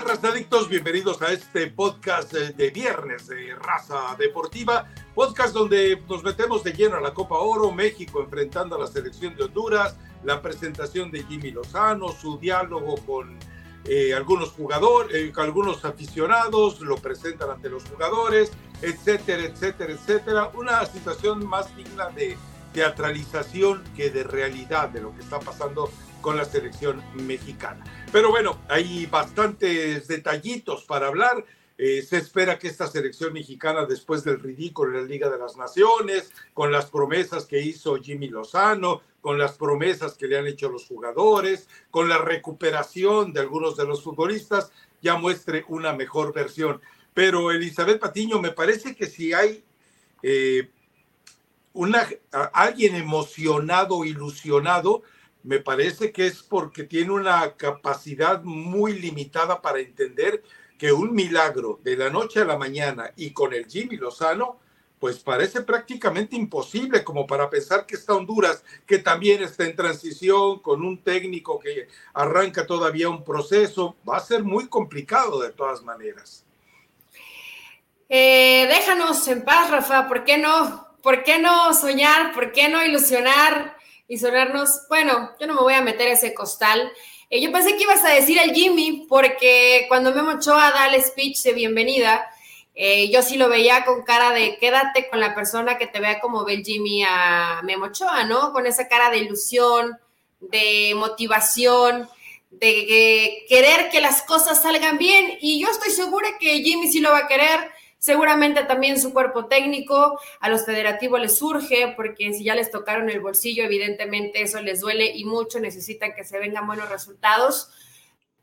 tal, razadictos? Bienvenidos a este podcast de viernes de Raza Deportiva, podcast donde nos metemos de lleno a la Copa Oro, México enfrentando a la selección de Honduras, la presentación de Jimmy Lozano, su diálogo con eh, algunos jugadores, eh, algunos aficionados, lo presentan ante los jugadores, etcétera, etcétera, etcétera. Una situación más digna de teatralización que de realidad de lo que está pasando con la selección mexicana. Pero bueno, hay bastantes detallitos para hablar. Eh, se espera que esta selección mexicana, después del ridículo en la Liga de las Naciones, con las promesas que hizo Jimmy Lozano, con las promesas que le han hecho los jugadores, con la recuperación de algunos de los futbolistas, ya muestre una mejor versión. Pero Elizabeth Patiño, me parece que si hay eh, una, alguien emocionado, ilusionado, me parece que es porque tiene una capacidad muy limitada para entender que un milagro de la noche a la mañana y con el Jimmy Lozano, pues parece prácticamente imposible como para pensar que está Honduras, que también está en transición con un técnico que arranca todavía un proceso, va a ser muy complicado de todas maneras. Eh, déjanos en paz, Rafa, ¿por qué no? ¿Por qué no soñar? ¿Por qué no ilusionar? Y sonarnos, bueno, yo no me voy a meter ese costal. Eh, yo pensé que ibas a decir al Jimmy, porque cuando Memo Ochoa da el speech de bienvenida, eh, yo sí lo veía con cara de quédate con la persona que te vea como ve el Jimmy a Memo Ochoa, ¿no? Con esa cara de ilusión, de motivación, de querer que las cosas salgan bien. Y yo estoy segura que Jimmy sí lo va a querer Seguramente también su cuerpo técnico, a los federativos les surge, porque si ya les tocaron el bolsillo, evidentemente eso les duele y mucho, necesitan que se vengan buenos resultados.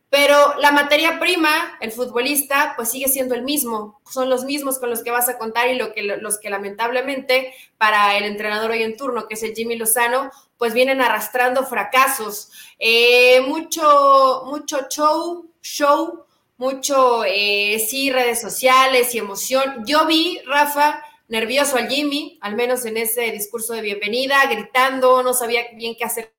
Pero la materia prima, el futbolista, pues sigue siendo el mismo. Son los mismos con los que vas a contar y lo que, los que lamentablemente para el entrenador hoy en turno, que es el Jimmy Lozano, pues vienen arrastrando fracasos. Eh, mucho, mucho show, show, mucho, eh, sí, redes sociales y emoción. Yo vi, Rafa, nervioso al Jimmy, al menos en ese discurso de bienvenida, gritando, no sabía bien qué hacer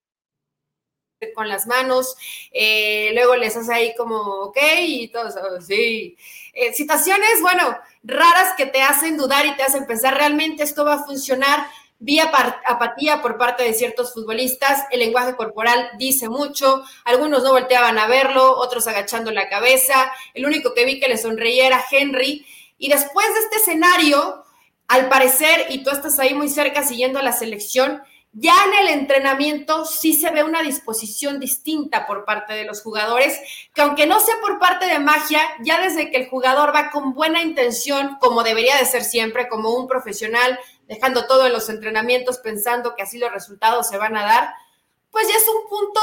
con las manos, eh, luego les hace ahí como, ok, y todo eso, sí. Eh, situaciones, bueno, raras que te hacen dudar y te hacen pensar, realmente esto va a funcionar, Vi apatía por parte de ciertos futbolistas, el lenguaje corporal dice mucho, algunos no volteaban a verlo, otros agachando la cabeza, el único que vi que le sonreía era Henry. Y después de este escenario, al parecer, y tú estás ahí muy cerca siguiendo a la selección, ya en el entrenamiento sí se ve una disposición distinta por parte de los jugadores, que aunque no sea por parte de magia, ya desde que el jugador va con buena intención, como debería de ser siempre, como un profesional, dejando todo en los entrenamientos pensando que así los resultados se van a dar, pues ya es un punto,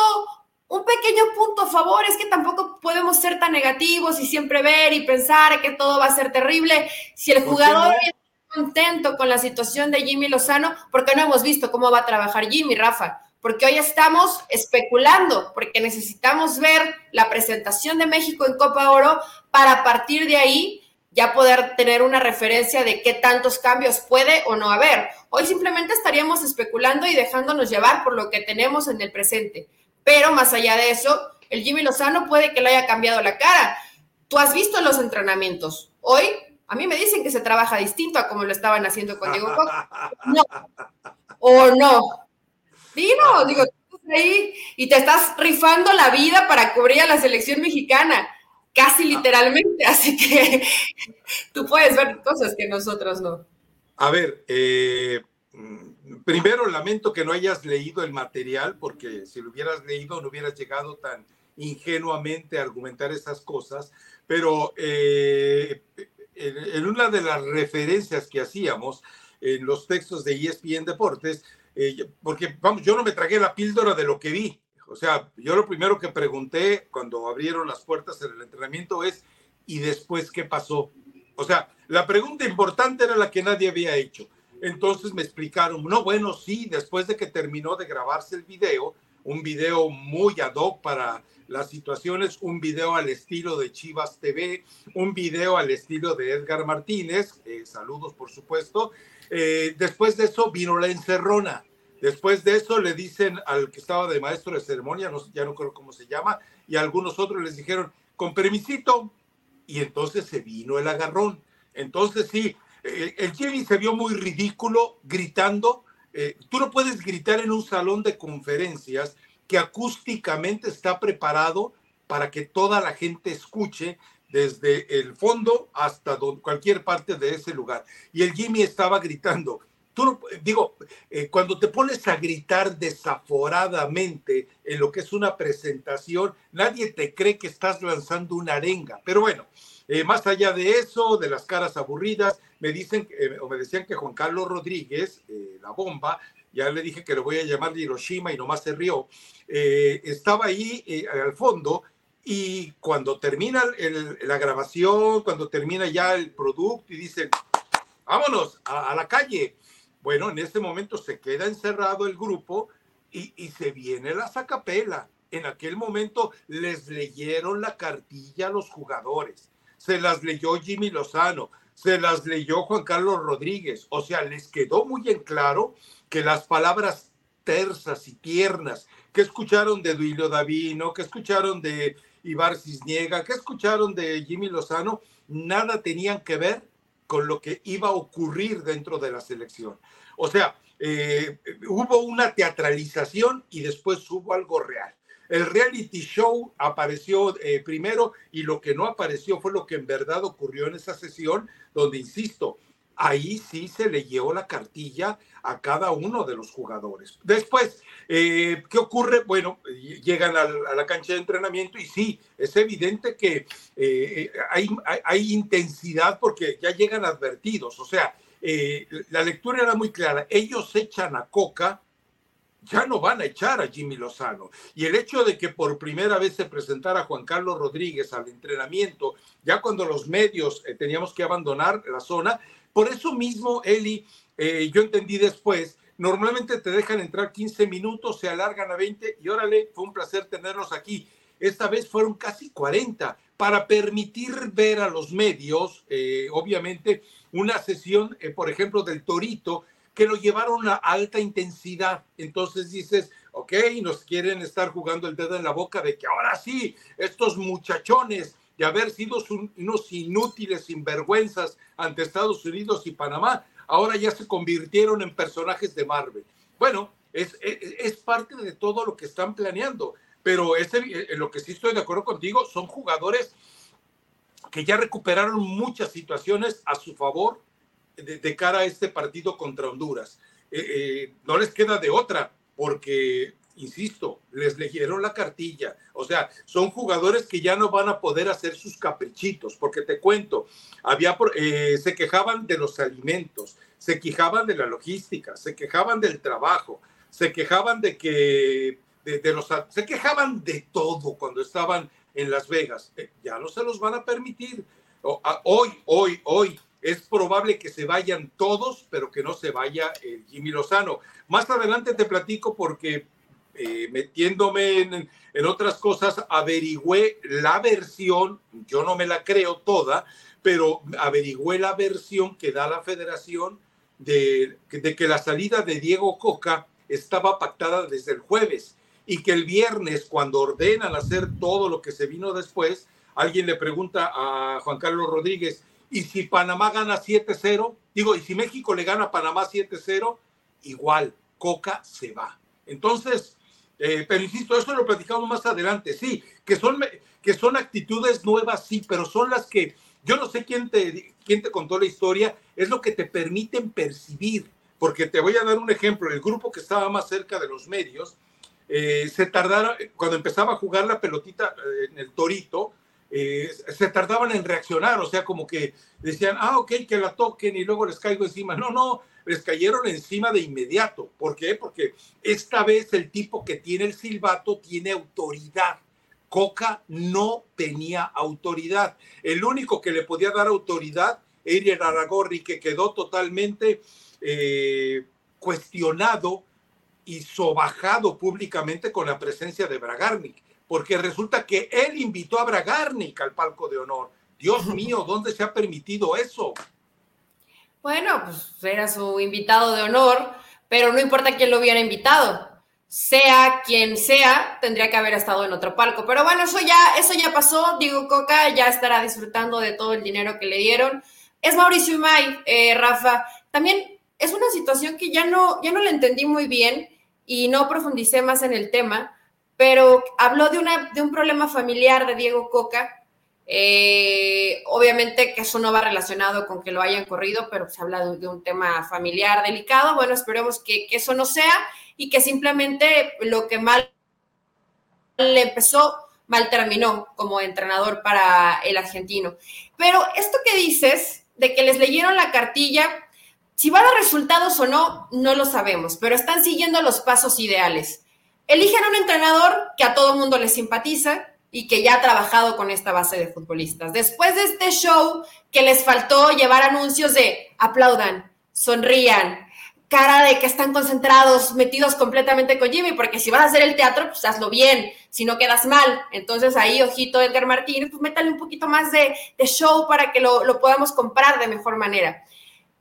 un pequeño punto a favor, es que tampoco podemos ser tan negativos y siempre ver y pensar que todo va a ser terrible. Si el jugador está contento con la situación de Jimmy Lozano, porque no hemos visto cómo va a trabajar Jimmy, Rafa, porque hoy estamos especulando, porque necesitamos ver la presentación de México en Copa Oro para partir de ahí ya poder tener una referencia de qué tantos cambios puede o no haber. Hoy simplemente estaríamos especulando y dejándonos llevar por lo que tenemos en el presente. Pero más allá de eso, el Jimmy Lozano puede que le haya cambiado la cara. Tú has visto los entrenamientos. Hoy a mí me dicen que se trabaja distinto a como lo estaban haciendo con Diego Costa. No. O no. Dino, digo, ahí y te estás rifando la vida para cubrir a la selección mexicana casi literalmente, así que tú puedes ver cosas que nosotros no. A ver, eh, primero lamento que no hayas leído el material, porque si lo hubieras leído no hubieras llegado tan ingenuamente a argumentar esas cosas, pero eh, en, una de las referencias que hacíamos en los textos de ESPN Deportes, eh, porque vamos, yo no me tragué la píldora de lo que vi, o sea, yo lo primero que pregunté cuando abrieron las puertas en el entrenamiento es, ¿y después qué pasó? O sea, la pregunta importante era la que nadie había hecho. Entonces me explicaron, no, bueno, sí, después de que terminó de grabarse el video, un video muy ad hoc para las situaciones, un video al estilo de Chivas TV, un video al estilo de Edgar Martínez, eh, saludos por supuesto. Eh, después de eso vino la encerrona. Después de eso le dicen al que estaba de maestro de ceremonia, no, ya no creo cómo se llama, y algunos otros les dijeron, con permisito, y entonces se vino el agarrón. Entonces sí, eh, el Jimmy se vio muy ridículo gritando. Eh, tú no puedes gritar en un salón de conferencias que acústicamente está preparado para que toda la gente escuche desde el fondo hasta cualquier parte de ese lugar. Y el Jimmy estaba gritando. Tú digo, eh, cuando te pones a gritar desaforadamente en lo que es una presentación, nadie te cree que estás lanzando una arenga. Pero bueno, eh, más allá de eso, de las caras aburridas, me dicen eh, o me decían que Juan Carlos Rodríguez, la bomba, ya le dije que lo voy a llamar de Hiroshima y nomás se rió, estaba ahí al fondo y cuando termina la grabación, cuando termina ya el producto y dicen, vámonos a, la calle. Bueno, en ese momento se queda encerrado el grupo y, y se viene la sacapela. En aquel momento les leyeron la cartilla a los jugadores. Se las leyó Jimmy Lozano, se las leyó Juan Carlos Rodríguez. O sea, les quedó muy en claro que las palabras tersas y tiernas que escucharon de Duilio Davino, que escucharon de Ibar Cisniega, que escucharon de Jimmy Lozano, nada tenían que ver con lo que iba a ocurrir dentro de la selección. O sea, eh, hubo una teatralización y después hubo algo real. El reality show apareció eh, primero y lo que no apareció fue lo que en verdad ocurrió en esa sesión, donde, insisto, ahí sí se le llevó la cartilla a cada uno de los jugadores. Después, eh, ¿qué ocurre? Bueno, llegan a la, cancha de entrenamiento y sí, es evidente que eh, hay, hay, intensidad porque ya llegan advertidos. O sea, eh, la lectura era muy clara. Ellos echan a Coca, ya no van a echar a Jimmy Lozano. Y el hecho de que por primera vez se presentara Juan Carlos Rodríguez al entrenamiento, ya cuando los medios teníamos que abandonar la zona, por eso mismo, Eli, eh, yo entendí después, normalmente te dejan entrar 15 minutos, se alargan a 20 y órale, fue un placer tenerlos aquí. Esta vez fueron casi 40 para permitir ver a los medios, eh, obviamente, una sesión, eh, por ejemplo, del Torito, que lo llevaron a alta intensidad. Entonces dices, ok, nos quieren estar jugando el dedo en la boca de que ahora sí, estos muchachones de haber sido unos inútiles sinvergüenzas ante Estados Unidos y Panamá, ahora ya se convirtieron en personajes de Marvel. Bueno, es, parte de todo lo que están planeando, pero ese, en lo que sí estoy de acuerdo contigo, son jugadores que ya recuperaron muchas situaciones a su favor de, cara a este partido contra Honduras. Eh, eh, no les queda de otra, porque insisto, les leyeron la cartilla. O sea, son jugadores que ya no van a poder hacer sus caprichitos, porque te cuento, había, eh, se quejaban de los alimentos, se quejaban de la logística, se quejaban del trabajo, se quejaban de que, de, los, se quejaban de todo cuando estaban en Las Vegas. Eh, ya no se los van a permitir. Hoy, hoy, hoy, es probable que se vayan todos, pero que no se vaya el Jimmy Lozano. Más adelante te platico porque eh, metiéndome en, otras cosas, averigüé la versión, yo no me la creo toda, pero averigüé la versión que da la federación de, de que la salida de Diego Coca estaba pactada desde el jueves y que el viernes, cuando ordenan hacer todo lo que se vino después, alguien le pregunta a Juan Carlos Rodríguez, ¿y si Panamá gana 7-0? Digo, ¿y si México le gana a Panamá 7-0? Igual, Coca se va. Entonces, eh, pero insisto, eso lo platicamos más adelante, sí, que son, que son actitudes nuevas, sí, pero son las que, yo no sé quién te, quién te contó la historia, es lo que te permiten percibir, porque te voy a dar un ejemplo, el grupo que estaba más cerca de los medios, eh, se tardaron, cuando empezaba a jugar la pelotita eh, en el torito, se tardaban en reaccionar, o sea, como que decían, ah, ok, que la toquen y luego les caigo encima. No, no, les cayeron encima de inmediato. ¿Por qué? Porque esta vez el tipo que tiene el silbato tiene autoridad. Coca no tenía autoridad. El único que le podía dar autoridad era el Aragorri, que quedó totalmente eh, cuestionado y sobajado públicamente con la presencia de Bragarnik, porque resulta que él invitó a Bragarnik al palco de honor. Dios mío, ¿dónde se ha permitido eso? Bueno, pues era su invitado de honor, pero no importa quién lo hubiera invitado. sea quien sea, tendría que haber estado en otro palco. Pero bueno, eso ya, eso ya pasó. Diego Coca ya estará disfrutando de todo el dinero que le dieron. Es Mauricio Imay, eh, Rafa. También es una situación que ya no, ya no la entendí muy bien y no profundicé más en el tema, pero habló de, una, de un problema familiar de Diego Coca. Eh, obviamente que eso no va relacionado con que lo hayan corrido, pero se habla de, un tema familiar delicado. Bueno, esperemos que, que eso no sea y que simplemente lo que mal le empezó, mal terminó como entrenador para el argentino. Pero esto que dices de que les leyeron la cartilla, si va a dar resultados o no, no lo sabemos, pero están siguiendo los pasos ideales. Eligen un entrenador que a todo mundo le simpatiza y que ya ha trabajado con esta base de futbolistas. Después de este show que les faltó llevar anuncios de aplaudan, sonrían, cara de que están concentrados, metidos completamente con Jimmy, porque si vas a hacer el teatro, pues hazlo bien, si no quedas mal. Entonces ahí, ojito Edgar Martínez, pues métale un poquito más de, show para que lo, lo, podamos comprar de mejor manera.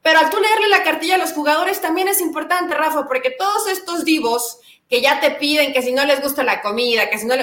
Pero al tú leerle la cartilla a los jugadores también es importante, Rafa, porque todos estos divos que ya te piden que si no les gusta la comida, que si no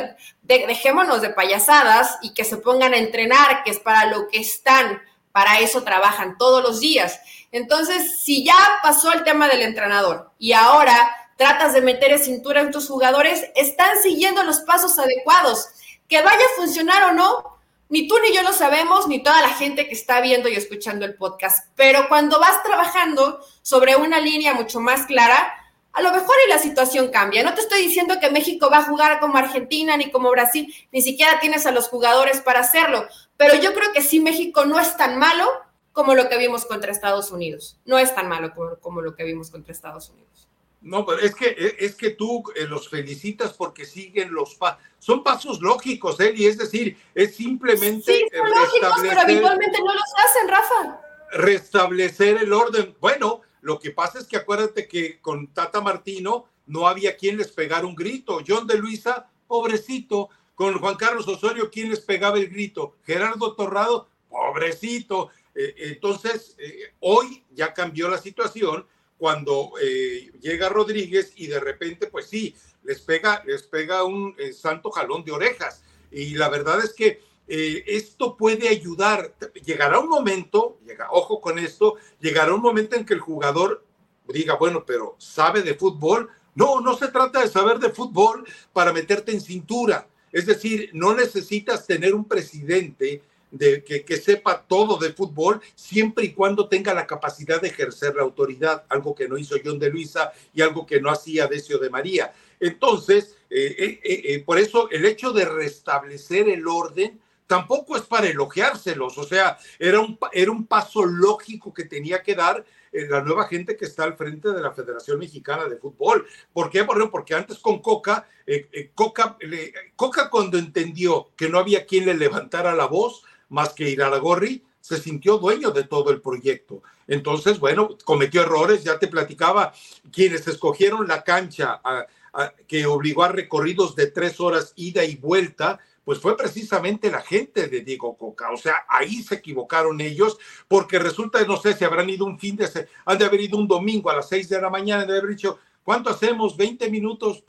dejémonos de payasadas y que se pongan a entrenar, que es para lo que están, para eso trabajan todos los días. Entonces, si ya pasó el tema del entrenador y ahora tratas de meter cintura en tus jugadores, están siguiendo los pasos adecuados. Que vaya a funcionar o no, ni tú ni yo lo sabemos, ni toda la gente que está viendo y escuchando el podcast. Pero cuando vas trabajando sobre una línea mucho más clara, a lo mejor y la situación cambia. No te estoy diciendo que México va a jugar como Argentina ni como Brasil, ni siquiera tienes a los jugadores para hacerlo, pero yo creo que sí México no es tan malo como lo que vimos contra Estados Unidos. No es tan malo como, lo que vimos contra Estados Unidos. No, pero es que, es que tú eh, los felicitas porque siguen los pasos. Son pasos lógicos, Eli, es decir, es simplemente. Sí, son lógicos, pero habitualmente no los hacen, Rafa. Restablecer el orden. Bueno, lo que pasa es que acuérdate que con Tata Martino no había quien les pegara un grito. John de Luisa, pobrecito. Con Juan Carlos Osorio, ¿quién les pegaba el grito? Gerardo Torrado, pobrecito. Eh, entonces, eh, hoy ya cambió la situación cuando eh, llega Rodríguez y de repente, pues sí, les pega, les pega un santo jalón de orejas. Y la verdad es que esto puede ayudar. Llegará un momento, ojo con esto, llegará un momento en que el jugador diga, bueno, pero ¿sabe de fútbol? No, no se trata de saber de fútbol para meterte en cintura. Es decir, no necesitas tener un presidente de que, sepa todo de fútbol, siempre y cuando tenga la capacidad de ejercer la autoridad, algo que no hizo John de Luisa y algo que no hacía Decio de María. Entonces, eh, eh, eh, por eso el hecho de restablecer el orden tampoco es para elogiárselos, o sea, era un, era un paso lógico que tenía que dar la nueva gente que está al frente de la Federación Mexicana de Fútbol. ¿Por qué? Porque antes con Coca, Coca, Coca cuando entendió que no había quien le levantara la voz, más que Iraragorri, se sintió dueño de todo el proyecto. Entonces, bueno, cometió errores, ya te platicaba, quienes escogieron la cancha que obligó a recorridos de tres horas ida y vuelta, pues fue precisamente la gente de Diego Coca. O sea, ahí se equivocaron ellos, porque resulta, no sé si habrán ido un fin de semana, han de haber ido un domingo a las seis de la mañana, de haber dicho, ¿cuánto hacemos? 20 minutos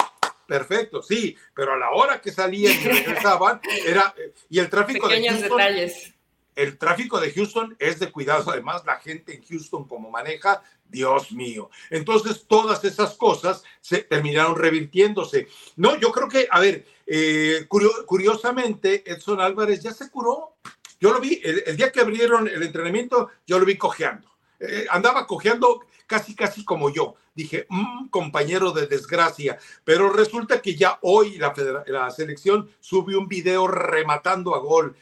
perfecto, sí, pero a la hora que salían y regresaban, era, y el tráfico de Houston, detalles. El tráfico de Houston es de cuidado, además la gente en Houston como maneja, Dios mío. Entonces todas esas cosas se terminaron revirtiéndose. No, yo creo que, a ver, eh, curiosamente, Edson Álvarez ya se curó. Yo lo vi, el, día que abrieron el entrenamiento, yo lo vi cojeando. Eh, andaba cojeando casi, casi como yo. Dije, mm, compañero de desgracia. Pero resulta que ya hoy la, la selección sube un video rematando a gol.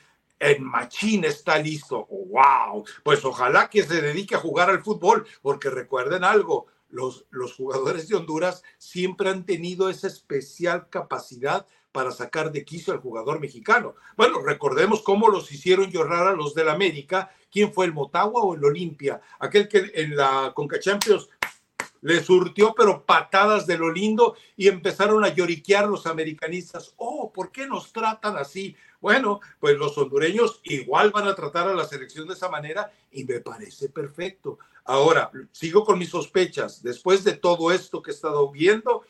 En Machín está listo. ¡Wow! Pues ojalá que se dedique a jugar al fútbol, porque recuerden algo, los, los, jugadores de Honduras siempre han tenido esa especial capacidad para sacar de quicio al jugador mexicano. Bueno, recordemos cómo los hicieron llorar a los del América. ¿Quién fue el Motagua o el Olimpia? Aquel que en la Conca Champions le surtió pero patadas de lo lindo y empezaron a lloriquear los americanistas. Oh, ¿por qué nos tratan así? Bueno, pues los hondureños igual van a tratar a la selección de esa manera y me parece perfecto. Ahora, sigo con mis sospechas. Después de todo esto que he estado viendo,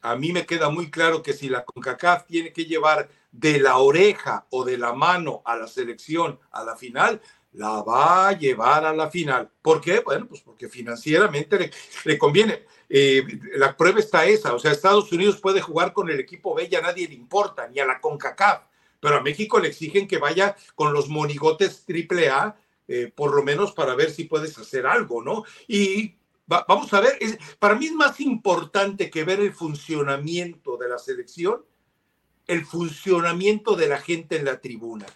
a mí me queda muy claro que si la CONCACAF tiene que llevar de la oreja o de la mano a la selección a la final, la va a llevar a la final. ¿Por qué? Bueno, pues porque financieramente le, conviene. Eh, la prueba está esa, o sea, Estados Unidos puede jugar con el equipo B a nadie le importa, ni a la CONCACAF, pero a México le exigen que vaya con los monigotes triple A, eh, por lo menos para ver si puedes hacer algo, ¿no? Y vamos a ver, para mí es más importante que ver el funcionamiento de la selección, el funcionamiento de la gente en la tribuna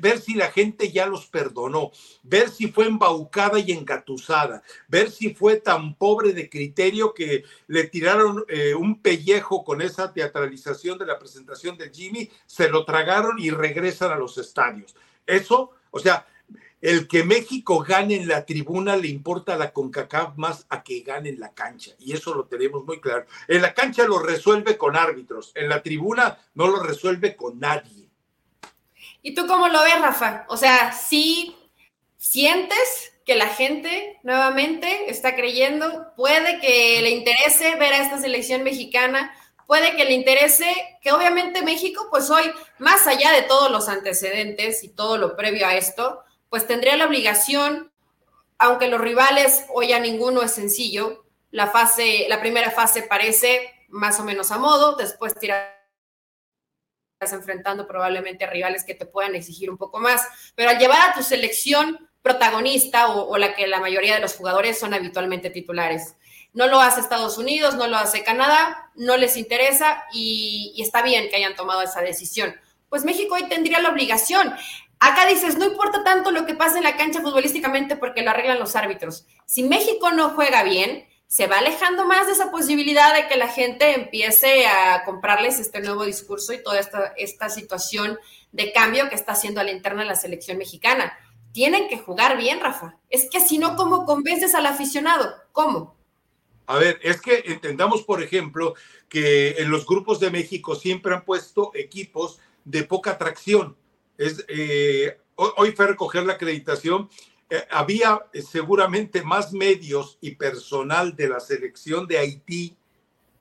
ver si la gente ya los perdonó, ver si fue embaucada y engatusada, ver si fue tan pobre de criterio que le tiraron eh, un pellejo con esa teatralización de la presentación del Jimmy, se lo tragaron y regresan a los estadios. Eso, o sea, el que México gane en la tribuna le importa a la CONCACAF más a que gane en la cancha. Y eso lo tenemos muy claro. En la cancha lo resuelve con árbitros, en la tribuna no lo resuelve con nadie. ¿Y tú cómo lo ves, Rafa? O sea, si sientes que la gente nuevamente está creyendo, puede que le interese ver a esta selección mexicana, puede que le interese que obviamente México, pues hoy, más allá de todos los antecedentes y todo lo previo a esto, pues tendría la obligación, aunque los rivales hoy a ninguno es sencillo, la fase, la primera fase parece más o menos a modo, después tirar enfrentando probablemente a rivales que te puedan exigir un poco más, pero al llevar a tu selección protagonista o, la que la mayoría de los jugadores son habitualmente titulares. No lo hace Estados Unidos, no lo hace Canadá, no les interesa y, y está bien que hayan tomado esa decisión. Pues México hoy tendría la obligación. Acá dices, no importa tanto lo que pase en la cancha futbolísticamente porque lo arreglan los árbitros. Si México no juega bien, se va alejando más de esa posibilidad de que la gente empiece a comprarles este nuevo discurso y toda esta, esta situación de cambio que está haciendo a la interna la selección mexicana. Tienen que jugar bien, Rafa. Es que si no, ¿cómo convences al aficionado? ¿Cómo? A ver, es que entendamos, por ejemplo, que en los grupos de México siempre han puesto equipos de poca atracción. Es, eh, hoy fue recoger la acreditación eh, había eh, seguramente más medios y personal de la selección de Haití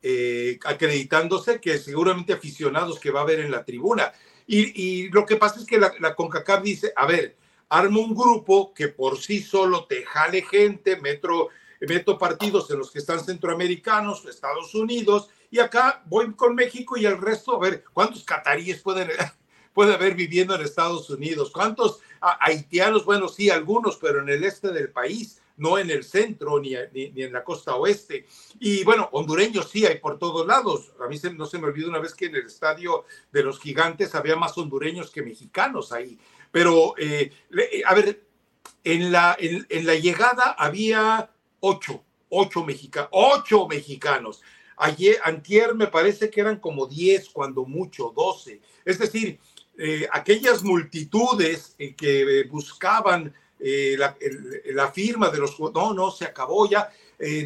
eh, acreditándose que seguramente aficionados que va a haber en la tribuna. Y, lo que pasa es que la, la, CONCACAF dice, a ver, armo un grupo que por sí solo te jale gente, metro, meto partidos en los que están centroamericanos, Estados Unidos, y acá voy con México y el resto, a ver, ¿cuántos cataríes pueden puede haber viviendo en Estados Unidos. ¿Cuántos haitianos? Bueno, sí, algunos, pero en el este del país, no en el centro ni, ni, en la costa oeste. Y bueno, hondureños sí hay por todos lados. A mí no se me olvidó una vez que en el estadio de los gigantes había más hondureños que mexicanos ahí. Pero, eh, a ver, en la, en, la llegada había ocho, ocho mexicanos, ocho mexicanos. Ayer, antier me parece que eran como diez, cuando mucho, doce. Es decir, eh, aquellas multitudes eh, que buscaban eh, la, firma de los no, no, se acabó ya.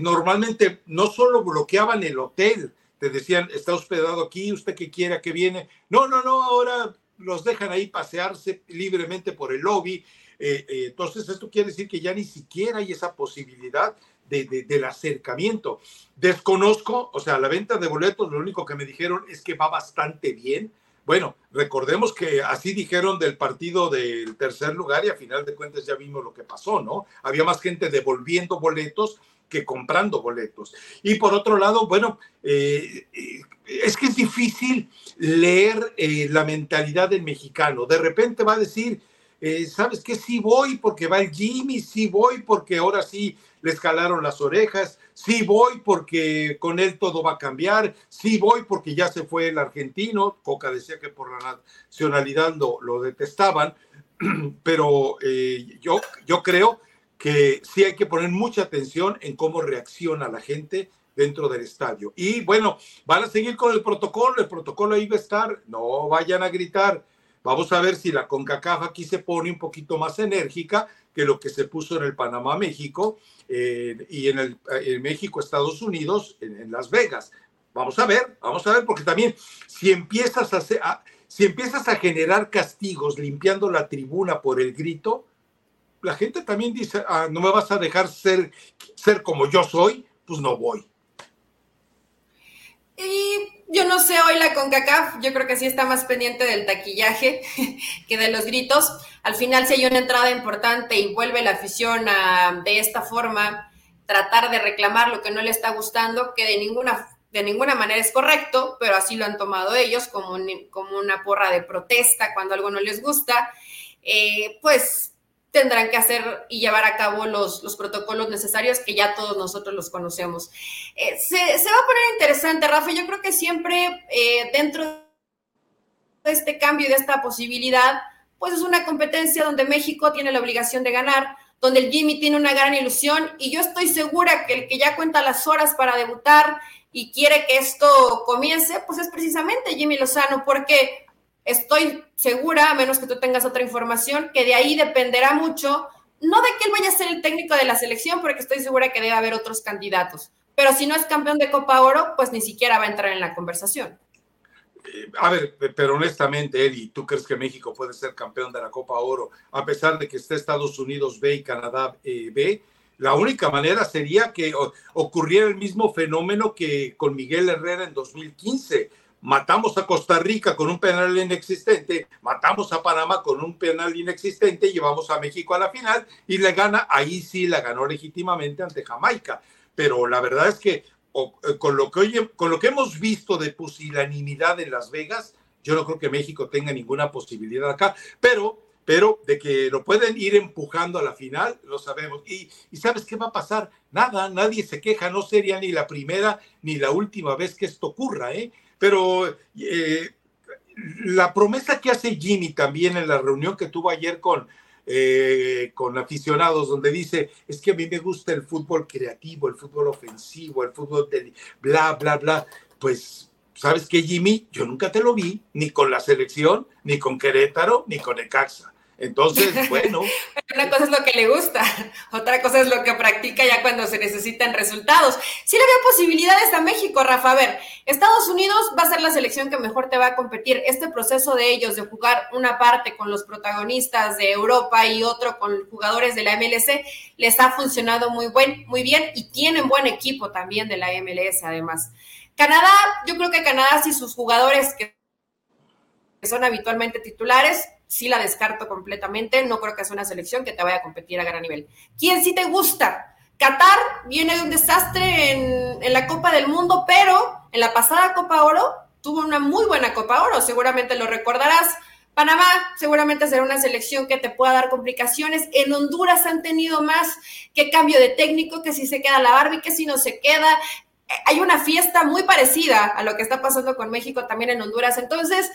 normalmente no solo bloqueaban el hotel, te decían, está hospedado aquí, usted que quiera que viene. No, no, no, ahora los dejan ahí pasearse libremente por el lobby. entonces, esto quiere decir que ya ni siquiera hay esa posibilidad del acercamiento. Desconozco, o sea, la venta de boletos, lo único que me dijeron es que va bastante bien. Bueno, recordemos que así dijeron del partido del tercer lugar y a final de cuentas ya vimos lo que pasó, ¿no? Había más gente devolviendo boletos que comprando boletos. Y por otro lado, bueno, eh, eh, es que es difícil leer eh, la mentalidad del mexicano. De repente va a decir, ¿sabes qué? Sí voy porque va el Jimmy, sí voy porque ahora sí le escalaron las orejas, sí voy porque con él todo va a cambiar, sí voy porque ya se fue el argentino, Coca decía que por la nacionalidad lo, lo detestaban, pero eh, yo, yo creo que sí hay que poner mucha atención en cómo reacciona la gente dentro del estadio. Y bueno, van a seguir con el protocolo, el protocolo ahí va a estar, no vayan a gritar. Vamos a ver si la CONCACAF aquí se pone un poquito más enérgica que lo que se puso en el Panamá, México, eh, y en el México, Estados Unidos, en, Las Vegas. Vamos a ver, vamos a ver, porque también si empiezas a, si empiezas a generar castigos limpiando la tribuna por el grito, la gente también dice, ah, no me vas a dejar ser, ser como yo soy, pues no voy. Y yo no sé hoy la CONCACAF, yo creo que sí está más pendiente del taquillaje que de los gritos. Al final, si hay una entrada importante y vuelve la afición a, de esta forma, tratar de reclamar lo que no le está gustando, que de ninguna, de ninguna manera es correcto, pero así lo han tomado ellos como, como una porra de protesta cuando algo no les gusta, eh, pues tendrán que hacer y llevar a cabo los, los protocolos necesarios que ya todos nosotros los conocemos. Eh, se, se, va a poner interesante, Rafa. Yo creo que siempre eh, dentro de este cambio y de esta posibilidad, pues es una competencia donde México tiene la obligación de ganar, donde el Jimmy tiene una gran ilusión y yo estoy segura que el que ya cuenta las horas para debutar y quiere que esto comience, pues es precisamente Jimmy Lozano, porque estoy segura, a menos que tú tengas otra información, que de ahí dependerá mucho, no de que él vaya a ser el técnico de la selección, porque estoy segura que debe haber otros candidatos, pero si no es campeón de Copa Oro, pues ni siquiera va a entrar en la conversación. Eh, a ver, pero honestamente, Eddie, ¿tú crees que México puede ser campeón de la Copa Oro a pesar de que esté Estados Unidos B y Canadá eh, B? La única manera sería que ocurriera el mismo fenómeno que con Miguel Herrera en 2015 matamos a Costa Rica con un penal inexistente, matamos a Panamá con un penal inexistente, llevamos a México a la final y le gana, ahí sí la ganó legítimamente ante Jamaica. Pero la verdad es que eh, con, lo que oye, con lo que hemos visto de pusilanimidad en Las Vegas, yo no creo que México tenga ninguna posibilidad acá, pero pero de que lo pueden ir empujando a la final, lo sabemos. Y, y, ¿sabes qué va a pasar? Nada, nadie se queja, no sería ni la primera ni la última vez que esto ocurra, ¿eh? Pero eh, la promesa que hace Jimmy también en la reunión que tuvo ayer con, eh, con aficionados, donde dice, es que a mí me gusta el fútbol creativo, el fútbol ofensivo, el fútbol de bla, bla, bla, pues, ¿sabes qué, Jimmy? Yo nunca te lo vi, ni con la selección, ni con Querétaro, ni con Ecaxa. Entonces, bueno. Una cosa es lo que le gusta, otra cosa es lo que practica ya cuando se necesitan resultados. Sí le veo posibilidades a México, Rafa. A ver, Estados Unidos va a ser la selección que mejor te va a competir. Este proceso de ellos, de jugar una parte con los protagonistas de Europa y otro con jugadores de la MLC, les ha funcionado muy, buen, muy bien y tienen buen equipo también de la MLS, además. Canadá, yo creo que Canadá, si sus jugadores que son habitualmente titulares, sí la descarto completamente. No creo que sea una selección que te vaya a competir a gran nivel. ¿Quién sí te gusta? Qatar viene de un desastre en, la Copa del Mundo, pero en la pasada Copa Oro tuvo una muy buena Copa Oro, seguramente lo recordarás. Panamá seguramente será una selección que te pueda dar complicaciones. En Honduras han tenido más que cambio de técnico, que si se queda la Barbie, que si no se queda, hay una fiesta muy parecida a lo que está pasando con México también en Honduras. Entonces,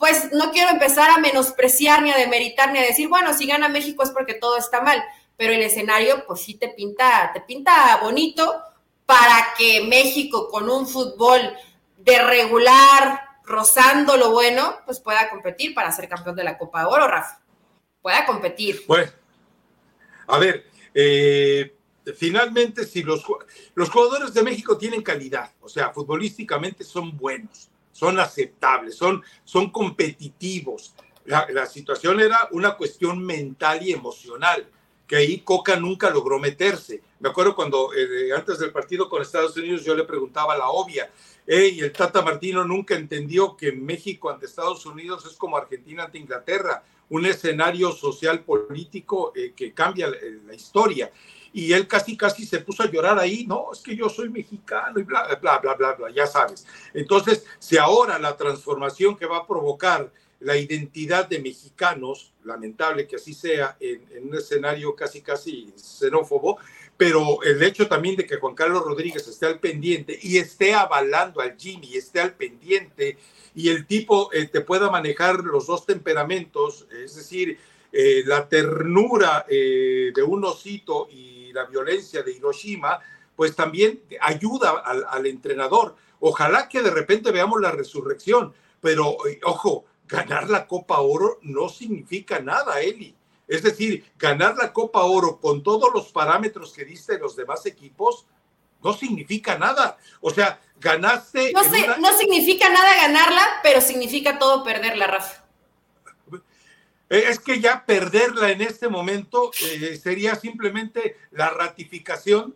pues no quiero empezar a menospreciar ni a demeritar ni a decir, bueno, si gana México es porque todo está mal, pero el escenario pues sí te pinta, te pinta bonito para que México con un fútbol de regular, rozando lo bueno, pues pueda competir para ser campeón de la Copa de Oro, Rafa. Pueda competir. Pues, a ver, eh, finalmente, si los, los jugadores de México tienen calidad, o sea, futbolísticamente son buenos, son aceptables, son, son competitivos. La, situación era una cuestión mental y emocional, que ahí Coca nunca logró meterse. Me acuerdo cuando eh, antes del partido con Estados Unidos yo le preguntaba la obvia, y el Tata Martino nunca entendió que México ante Estados Unidos es como Argentina ante Inglaterra, un escenario social político eh, que cambia la historia y él casi, casi se puso a llorar ahí, no, es que yo soy mexicano y bla, bla, bla, bla, bla, ya sabes. Entonces, si ahora la transformación que va a provocar la identidad de mexicanos, lamentable que así sea, en, un escenario casi, casi xenófobo, pero el hecho también de que Juan Carlos Rodríguez esté al pendiente y esté avalando al Jimmy, esté al pendiente y el tipo eh, te pueda manejar los dos temperamentos, es decir, eh, la ternura eh, de un osito y la violencia de Hiroshima, pues también ayuda al, entrenador. Ojalá que de repente veamos la resurrección, pero eh, ojo, ganar la Copa Oro no significa nada, Eli. Es decir, ganar la Copa Oro con todos los parámetros que diste los demás equipos no significa nada. O sea, ganaste. No, no significa nada ganarla, pero significa todo perderla, Rafa. Eh, es que ya perderla en este momento eh, sería simplemente la ratificación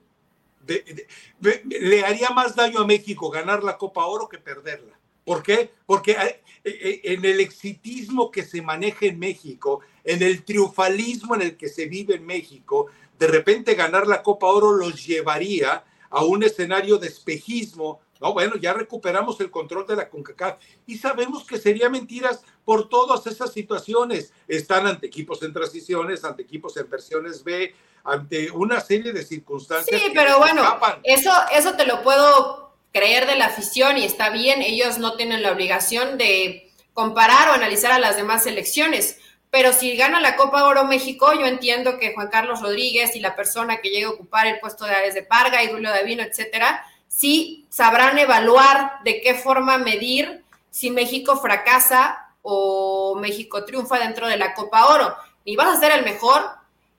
le haría más daño a México ganar la Copa Oro que perderla. ¿Por qué? Porque eh, en el exitismo que se maneja en México, en el triunfalismo en el que se vive en México, de repente ganar la Copa Oro los llevaría a un escenario de espejismo. No, bueno, ya recuperamos el control de la CONCACAF y sabemos que sería mentiras por todas esas situaciones. Están ante equipos en transiciones, ante equipos en versiones B, ante una serie de circunstancias. Sí, pero bueno, eso, eso te lo puedo creer de la afición y está bien, ellos no tienen la obligación de comparar o analizar a las demás selecciones. Pero si gana la Copa Oro México, yo entiendo que Juan Carlos Rodríguez y la persona que llegue a ocupar el puesto de Ares de Parga y Julio Davino, etcétera, sí sabrán evaluar de qué forma medir si México fracasa o México triunfa dentro de la Copa Oro. Ni vas a ser el mejor,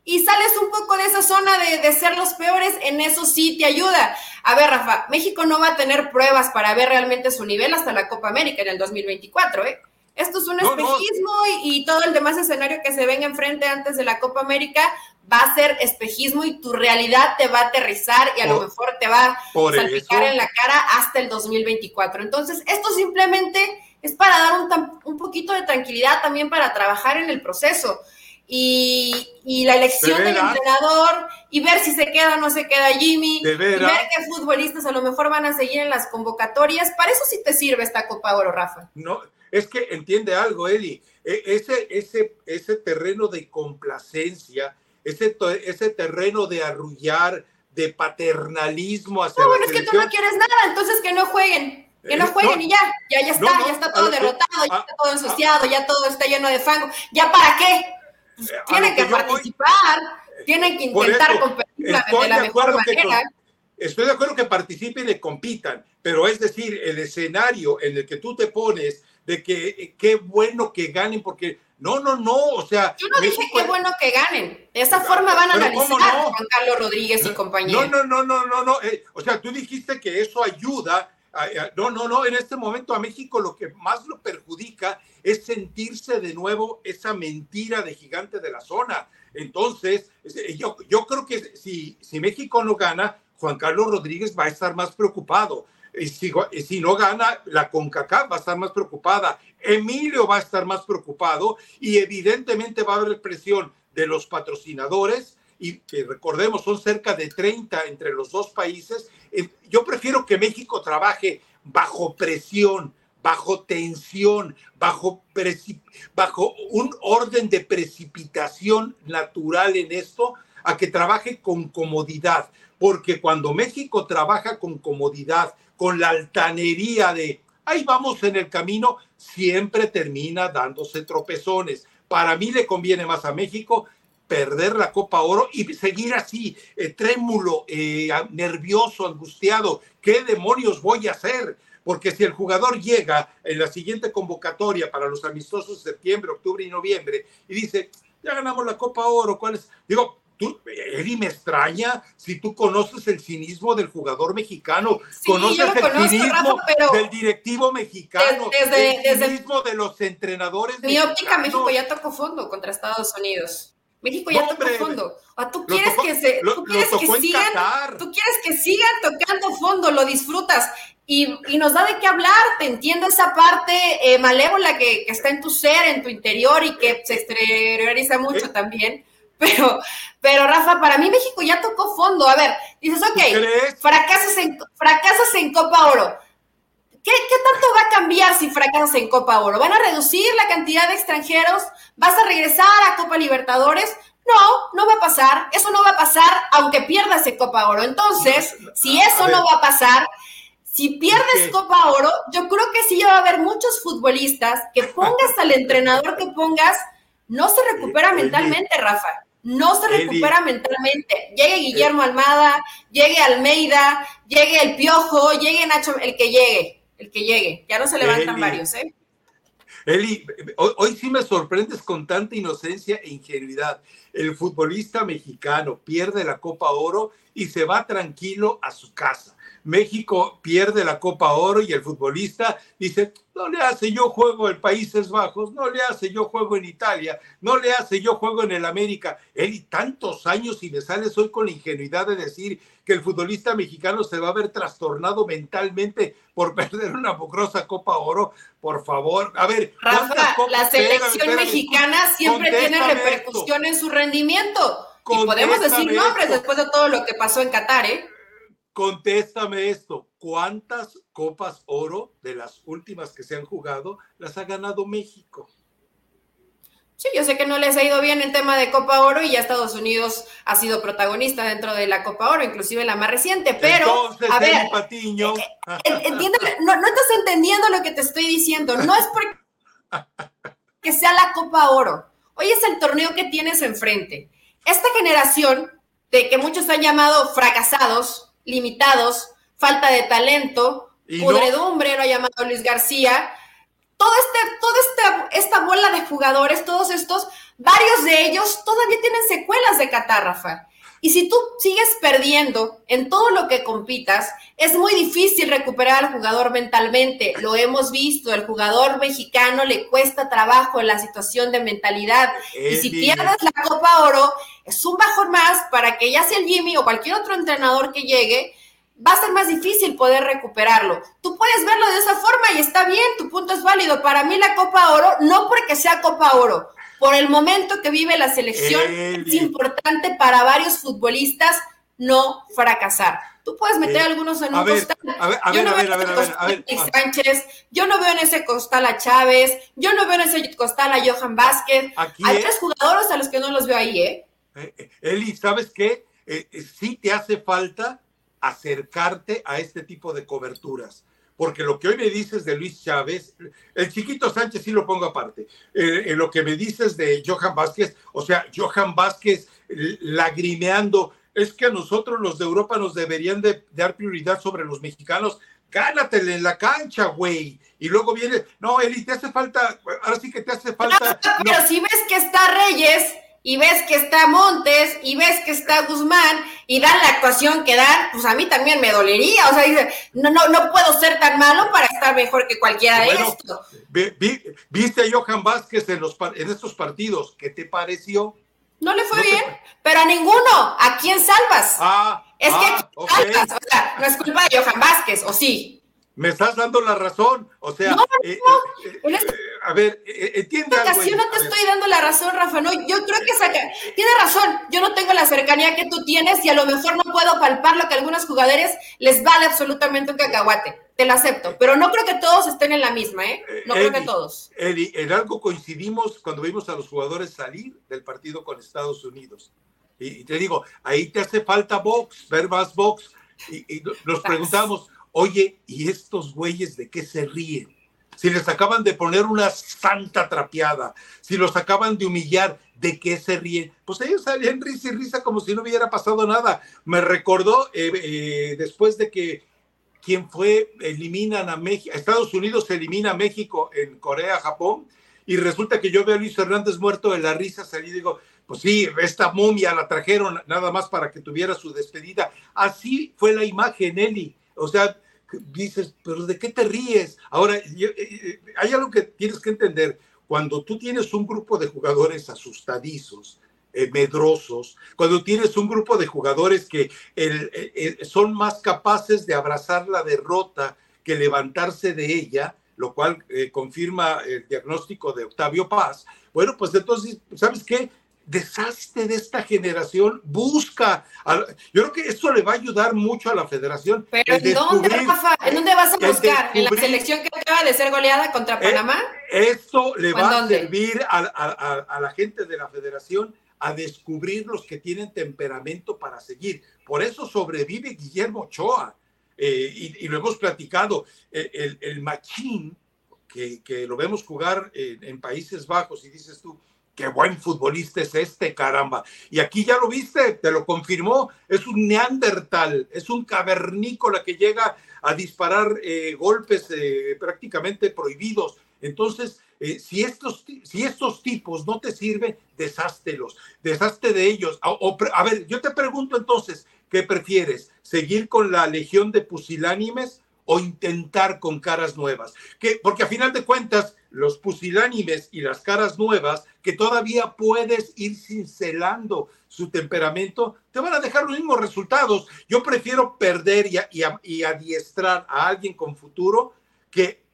y sales un poco de esa zona de, ser los peores, en eso sí te ayuda. A ver, Rafa, México no va a tener pruebas para ver realmente su nivel hasta la Copa América en el 2024, ¿eh? Esto es un espejismo Y, todo el demás escenario que se venga enfrente antes de la Copa América va a ser espejismo y tu realidad te va a aterrizar y a lo mejor te va a salpicar en la cara hasta el 2024. Entonces, esto simplemente es para dar un, un poquito de tranquilidad también para trabajar en el proceso y, la elección del entrenador y ver si se queda o no se queda Jimmy, y ver qué futbolistas a lo mejor van a seguir en las convocatorias. Para eso sí te sirve esta Copa Oro, Rafa. No, es que entiende algo, Eli. E, ese, ese, ese terreno de complacencia, ese, ese terreno de arrullar, de paternalismo hacia No, bueno, es que tú no quieres nada, entonces que no jueguen. Que no eh, jueguen y ya, ya, ya está, ya está todo derrotado, ya está todo ensuciado, ya todo está lleno de fango. ¿Ya para qué? Pues, tienen que, participar, tienen que intentar competir de la mejor manera. estoy de acuerdo que participen y compitan, pero es decir, el escenario en el que tú te pones de que eh, qué bueno que ganen, porque no, no, no, o sea. Yo no dije qué bueno que ganen. De esa forma van a analizar Juan Carlos Rodríguez y compañía. No, no, no, no, no, eh, o sea, tú dijiste que eso ayuda. No, no, no, en este momento a México lo que más lo perjudica es sentirse de nuevo esa mentira de gigante de la zona. Entonces, yo, yo creo que si, si México no gana, Juan Carlos Rodríguez va a estar más preocupado. Si, si, no gana, la CONCACAF va a estar más preocupada, Emilio va a estar más preocupado y evidentemente va a haber presión de los patrocinadores y que recordemos son cerca de 30 entre los dos países. Eh, yo prefiero que México trabaje bajo presión, bajo tensión, bajo, bajo un orden de precipitación natural en esto, a que trabaje con comodidad. Porque cuando México trabaja con comodidad, con la altanería de ahí vamos en el camino, siempre termina dándose tropezones. Para mí le conviene más a México perder la Copa Oro y seguir así, eh, trémulo, eh, nervioso, angustiado. ¿Qué demonios voy a hacer? porque si el jugador llega en la siguiente convocatoria para los amistosos de septiembre, octubre y noviembre y dice, ya ganamos la Copa Oro, ¿cuál es? Digo, tú, Eri, me extraña si tú conoces el cinismo del jugador mexicano, conoces el cinismo del directivo mexicano, el cinismo de los entrenadores. Mi óptica México ya tocó fondo contra Estados Unidos. México ya tocó fondo. ¿tú quieres que se, tú quieres que sigan, tú quieres que sigan tocando fondo, lo disfrutas y, y, nos da de qué hablar. Te entiendo esa parte eh, malévola que, que, está en tu ser, en tu interior y que se exterioriza mucho también. Pero, pero Rafa, para mí México ya tocó fondo. A ver, dices, ok, fracasas en, fracasas en Copa Oro. ¿Qué, ¿Qué, tanto va a cambiar si fracasas en Copa Oro? ¿Van a reducir la cantidad de extranjeros? ¿Vas a regresar a Copa Libertadores? No, no va a pasar. Eso no va a pasar aunque pierdas en Copa Oro. Entonces, si eso no va a pasar, si pierdes Copa Oro, yo creo que sí va a haber muchos futbolistas que pongas al entrenador que pongas, no se recupera mentalmente, Rafa. No se recupera mentalmente. Llegue Guillermo Almada, llegue Almeida, llegue el Piojo, llegue Nacho, el que llegue, el que llegue. Ya no se levantan varios, ¿eh? Eli, hoy, sí me sorprendes con tanta inocencia e ingenuidad. el futbolista mexicano pierde la Copa Oro y se va tranquilo a su casa. México pierde la Copa Oro y el futbolista dice, no le hace, yo juego en Países Bajos, no le hace, yo juego en Italia, no le hace, yo juego en el América. Y tantos años y me sales hoy con la ingenuidad de decir que el futbolista mexicano se va a ver trastornado mentalmente por perder una bucrosa Copa Oro, por favor. A ver, Rafa, la selección mexicana siempre tiene repercusión en su rendimiento. Y podemos decir nombres después de todo lo que pasó en Qatar, ¿eh? Contéstame esto, ¿cuántas copas oro de las últimas que se han jugado las ha ganado México? Sí, yo sé que no les ha ido bien en tema de Copa Oro y ya Estados Unidos ha sido protagonista dentro de la Copa Oro, inclusive la más reciente, pero Entonces, a ver, Patiño. Eh, eh, no, no estás entendiendo lo que te estoy diciendo, no es porque sea la Copa Oro, hoy es el torneo que tienes enfrente. Esta generación de que muchos han llamado fracasados, limitados, falta de talento, pudredumbre, lo ha llamado Luis García. Todo este, toda esta, esta bola de jugadores, todos estos, varios de ellos todavía tienen secuelas de catárrafa. Y si tú sigues perdiendo en todo lo que compitas, es muy difícil recuperar al jugador mentalmente. Lo hemos visto, el jugador mexicano le cuesta trabajo en la situación de mentalidad. y si pierdes la Copa Oro, es un bajón más para que ya sea el Jimmy o cualquier otro entrenador que llegue, va a ser más difícil poder recuperarlo. Tú puedes verlo de esa forma y está bien, tu punto es válido. Para mí la Copa Oro, no porque sea Copa Oro, por el momento que vive la selección, es importante para varios futbolistas no fracasar. Tú puedes meter algunos en un costal. yo no veo en ese costal a Sánchez, yo no veo en ese costal a Chávez, yo no veo en ese costal a Johan Vázquez. Hay tres jugadores a los que no los veo ahí, ¿eh? eh, eh Eli, ¿sabes qué? Eh, sí te hace falta acercarte a este tipo de coberturas porque lo que hoy me dices de Luis Chávez, el chiquito Sánchez sí lo pongo aparte, eh, en lo que me dices de Johan Vázquez, o sea, Johan Vázquez lagrimeando, es que a nosotros los de Europa nos deberían de dar prioridad sobre los mexicanos, gánatele en la cancha, güey. Y luego viene, no, Eli, te hace falta, ahora sí que te hace falta. pero si ves que está Reyes, y ves que está Montes y ves que está Guzmán y dan la actuación que dan, pues a mí también me dolería. O sea, dice, no, no, no puedo ser tan malo para estar mejor que cualquiera de estos. ¿Viste a Johan Vázquez en, los, en estos partidos? ¿Qué te pareció? No le fue bien, pero a ninguno. ¿A quién salvas? Ah, es que ah, salvas. O sea, no es culpa de Johan Vázquez, ¿o sí? Me estás dando la razón. O sea, no, eh, eh, eh, a ver, entiende. En ocasión no te estoy dando la razón, Rafa. No, yo creo que saca. Tiene razón. Yo no tengo la cercanía que tú tienes y a lo mejor no puedo palpar lo que a algunos jugadores les vale absolutamente un cacahuate. Te lo acepto. Pero no creo que todos estén en la misma, ¿eh? No creo que todos. Eddie, en algo coincidimos cuando vimos a los jugadores salir del partido con Estados Unidos. Y, te digo, ahí te hace falta box, ver más box. Y, y nos preguntamos Oye, ¿y estos güeyes de qué se ríen? Si les acaban de poner una santa trapeada, si los acaban de humillar, ¿de qué se ríen? Pues ellos salían risa y risa como si no hubiera pasado nada. Me recordó eh, eh, después de que quien fue, eliminan a México, Estados Unidos elimina a México en Corea, Japón, y resulta que yo veo a Luis Hernández muerto de la risa, salí y digo, pues sí, esta momia la trajeron nada más para que tuviera su despedida. Así fue la imagen, Eli. O sea, dices, pero ¿de qué te ríes? Ahora, eh, eh, hay algo que tienes que entender. Cuando tú tienes un grupo de jugadores asustadizos, eh, medrosos, cuando tienes un grupo de jugadores que son más capaces de abrazar la derrota que levantarse de ella, lo cual confirma el diagnóstico de Octavio Paz, bueno, pues entonces, ¿sabes qué? Deshazte de esta generación, busca. yo creo que eso le va a ayudar mucho a la federación. Pero ¿en dónde, Rafa? ¿En dónde vas a buscar? ¿En la selección que acaba de ser goleada contra eh, Panamá? esto le va a servir a, la gente de la federación a descubrir los que tienen temperamento para seguir. Por eso sobrevive Guillermo Ochoa. Eh, y, lo hemos platicado, el, machín que, lo vemos jugar en Países Bajos y dices tú, qué buen futbolista es este, caramba. Y aquí ya lo viste, te lo confirmó, es un neandertal, es un cavernícola que llega a disparar eh, golpes eh, prácticamente prohibidos. Entonces, Eh, si, estos, si estos tipos no te sirven, deshástelos, deshazte de ellos. a ver, yo te pregunto entonces, ¿qué prefieres? ¿Seguir con la legión de pusilánimes o intentar con caras nuevas. Que, porque a final de cuentas, los pusilánimes y las caras nuevas, que todavía puedes ir cincelando su temperamento, te van a dejar los mismos resultados. Yo prefiero perder y, y adiestrar a alguien con futuro que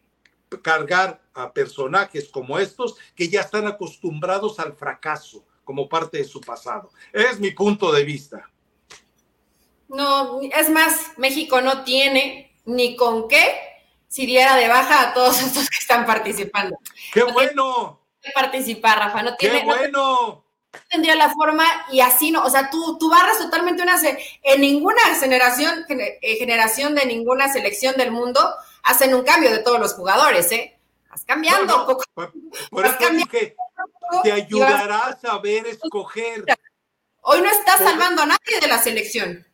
cargar a personajes como estos que ya están acostumbrados al fracaso como parte de su pasado. Es mi punto de vista. No, es más, México no tiene ni con qué si diera de baja a todos estos que están participando. ¡Qué bueno! participar, Rafa, no tiene. ¡Qué bueno! tendría la forma y así no, o sea, tú, tú barras totalmente una, en ninguna generación, eh, generación de ninguna selección del mundo hacen un cambio de todos los jugadores, ¿eh? Vas cambiando. poco, por, eso que te ayudará a saber escoger. Hoy no estás salvando a nadie de la selección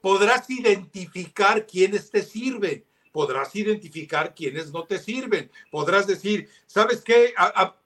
podrás identificar quiénes te sirven, podrás identificar quiénes no te sirven, podrás decir, ¿sabes qué?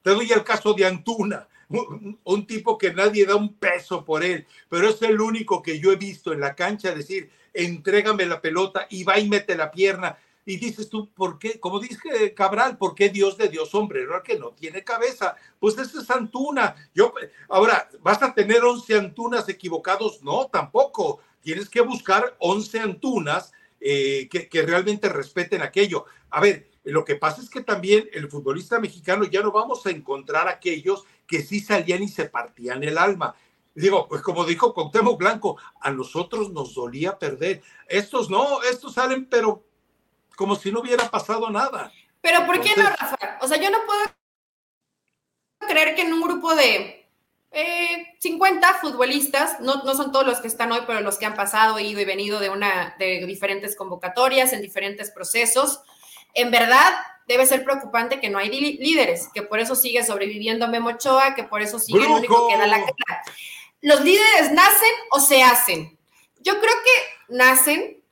te doy el caso de Antuna, un, tipo que nadie da un peso por él, pero es el único que yo he visto en la cancha decir, entrégame la pelota y va y mete la pierna. Y dices tú, ¿por qué? Como dice Cabral, ¿por qué Dios de Dios sombrero que no tiene cabeza? Pues ese es Antuna. Yo, ahora, ¿vas a tener 11 Antunas equivocados? No, tampoco tienes que buscar 11 Antunas eh, que, realmente respeten aquello. A ver, lo que pasa es que también el futbolista mexicano ya no vamos a encontrar aquellos que sí salían y se partían el alma. Digo, pues como dijo Cuauhtémoc Blanco, a nosotros nos dolía perder. Estos no, estos salen, pero como si no hubiera pasado nada. Pero ¿por qué no, Rafa? O sea, yo no puedo creer que en un grupo de 50 eh, futbolistas, no, no, son todos los que están hoy, pero los que han pasado, ido y venido de, una, de diferentes convocatorias, en diferentes procesos. En verdad, debe ser preocupante que no hay líderes, que por eso sigue sobreviviendo Memo Ochoa, que por eso sigue el único que da la cara. ¿Los líderes nacen o se hacen? Yo creo que nacen,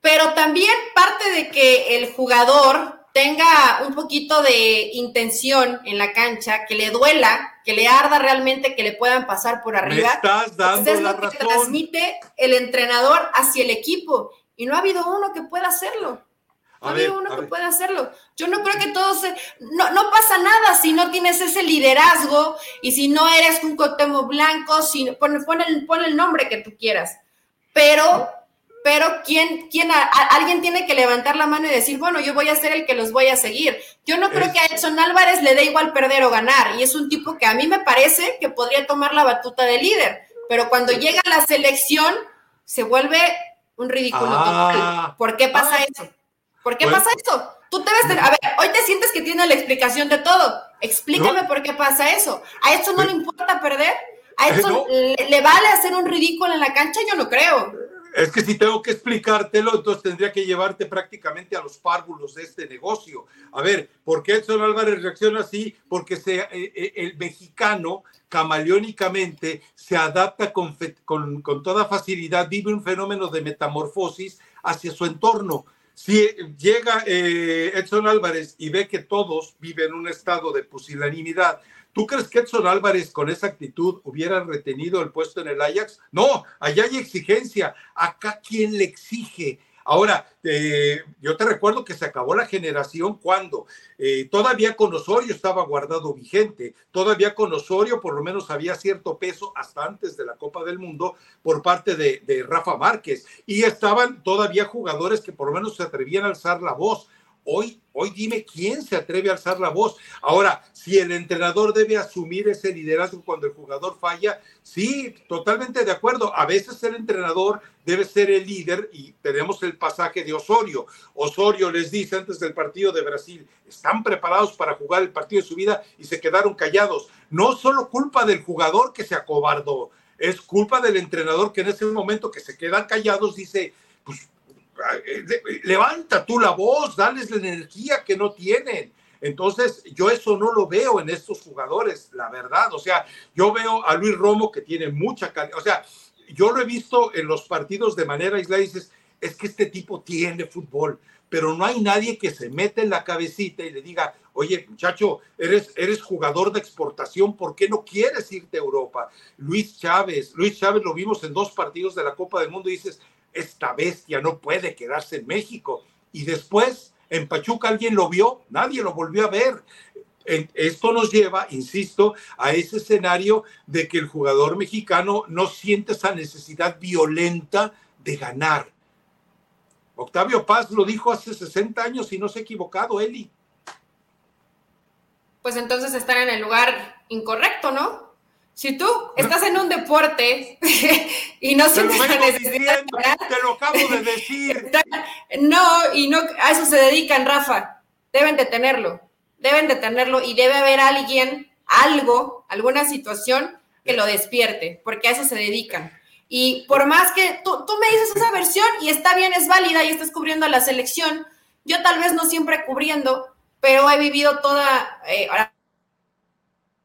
pero también parte de que el jugador tenga un poquito de intención en la cancha, que le duela, que le arda realmente, que le puedan pasar por arriba. Me estás dando es lo que transmite el entrenador hacia el equipo. Y no ha habido uno que pueda hacerlo. No ha habido uno que pueda hacerlo. Yo no creo que todos... No, no pasa nada si no tienes ese liderazgo y si no eres un cotemo blanco, si, pon, el, pon el nombre que tú quieras. Pero pero ¿quién, quién alguien tiene que levantar la mano y decir, bueno, yo voy a ser el que los voy a seguir. Yo no creo que a Edson Álvarez le dé igual perder o ganar, y es un tipo que a mí me parece que podría tomar la batuta de líder, pero cuando llega a la selección se vuelve un ridículo ah. ¿Por qué pasa ah. eso? ¿Por qué pasa eso? Tú debes a ver, hoy te sientes que tienes la explicación de todo. Explícame por qué pasa eso. ¿A Edson no le importa perder? ¿A Edson le, le vale hacer un ridículo en la cancha? Yo no creo. Es que si tengo que explicártelo, entonces tendría que llevarte prácticamente a los párvulos de este negocio. A ver, ¿por qué Edson Álvarez reacciona así? Porque se, eh, eh, el mexicano camaleónicamente se adapta con, con, toda facilidad, vive un fenómeno de metamorfosis hacia su entorno. Si llega eh, Edson Álvarez y ve que todos viven un estado de pusilanimidad, ¿Tú crees que Edson Álvarez con esa actitud hubiera retenido el puesto en el Ajax? No, allá hay exigencia. Acá, ¿quién le exige? Ahora, eh, yo te recuerdo que se acabó la generación cuando eh, todavía con Osorio estaba guardado vigente, todavía con Osorio por lo menos había cierto peso hasta antes de la Copa del Mundo por parte de, de Rafa Márquez y estaban todavía jugadores que por lo menos se atrevían a alzar la voz. Hoy, hoy dime quién se atreve a alzar la voz. Ahora, si el entrenador debe asumir ese liderazgo cuando el jugador falla, sí, totalmente de acuerdo. A veces el entrenador debe ser el líder y tenemos el pasaje de Osorio. Osorio les dice antes del partido de Brasil, están preparados para jugar el partido de su vida y se quedaron callados. No solo culpa del jugador que se acobardó, es culpa del entrenador que en ese momento que se quedan callados dice, pues levanta tú la voz, dales la energía que no tienen. Entonces, yo eso no lo veo en estos jugadores, la verdad. O sea, yo veo a Luis Romo que tiene mucha calidad. O sea, yo lo he visto en los partidos de manera aislada y dices, es que este tipo tiene fútbol, pero no hay nadie que se mete en la cabecita y le diga, oye muchacho, eres, eres jugador de exportación, ¿por qué no quieres irte a Europa? Luis Chávez, Luis Chávez lo vimos en dos partidos de la Copa del Mundo y dices, esta bestia no puede quedarse en México. Y después, en Pachuca alguien lo vio, nadie lo volvió a ver. Esto nos lleva, insisto, a ese escenario de que el jugador mexicano no siente esa necesidad violenta de ganar. Octavio Paz lo dijo hace 60 años y no se ha equivocado, Eli. Pues entonces están en el lugar incorrecto, ¿no? Si tú estás en un deporte y no sientes la necesidad te lo acabo de decir. No, y no a eso se dedican, Rafa. Deben de tenerlo. Deben de tenerlo y debe haber alguien, algo, alguna situación que lo despierte, porque a eso se dedican. Y por más que tú, tú me dices esa versión y está bien, es válida y estás cubriendo a la selección, yo tal vez no siempre cubriendo, pero he vivido toda, eh,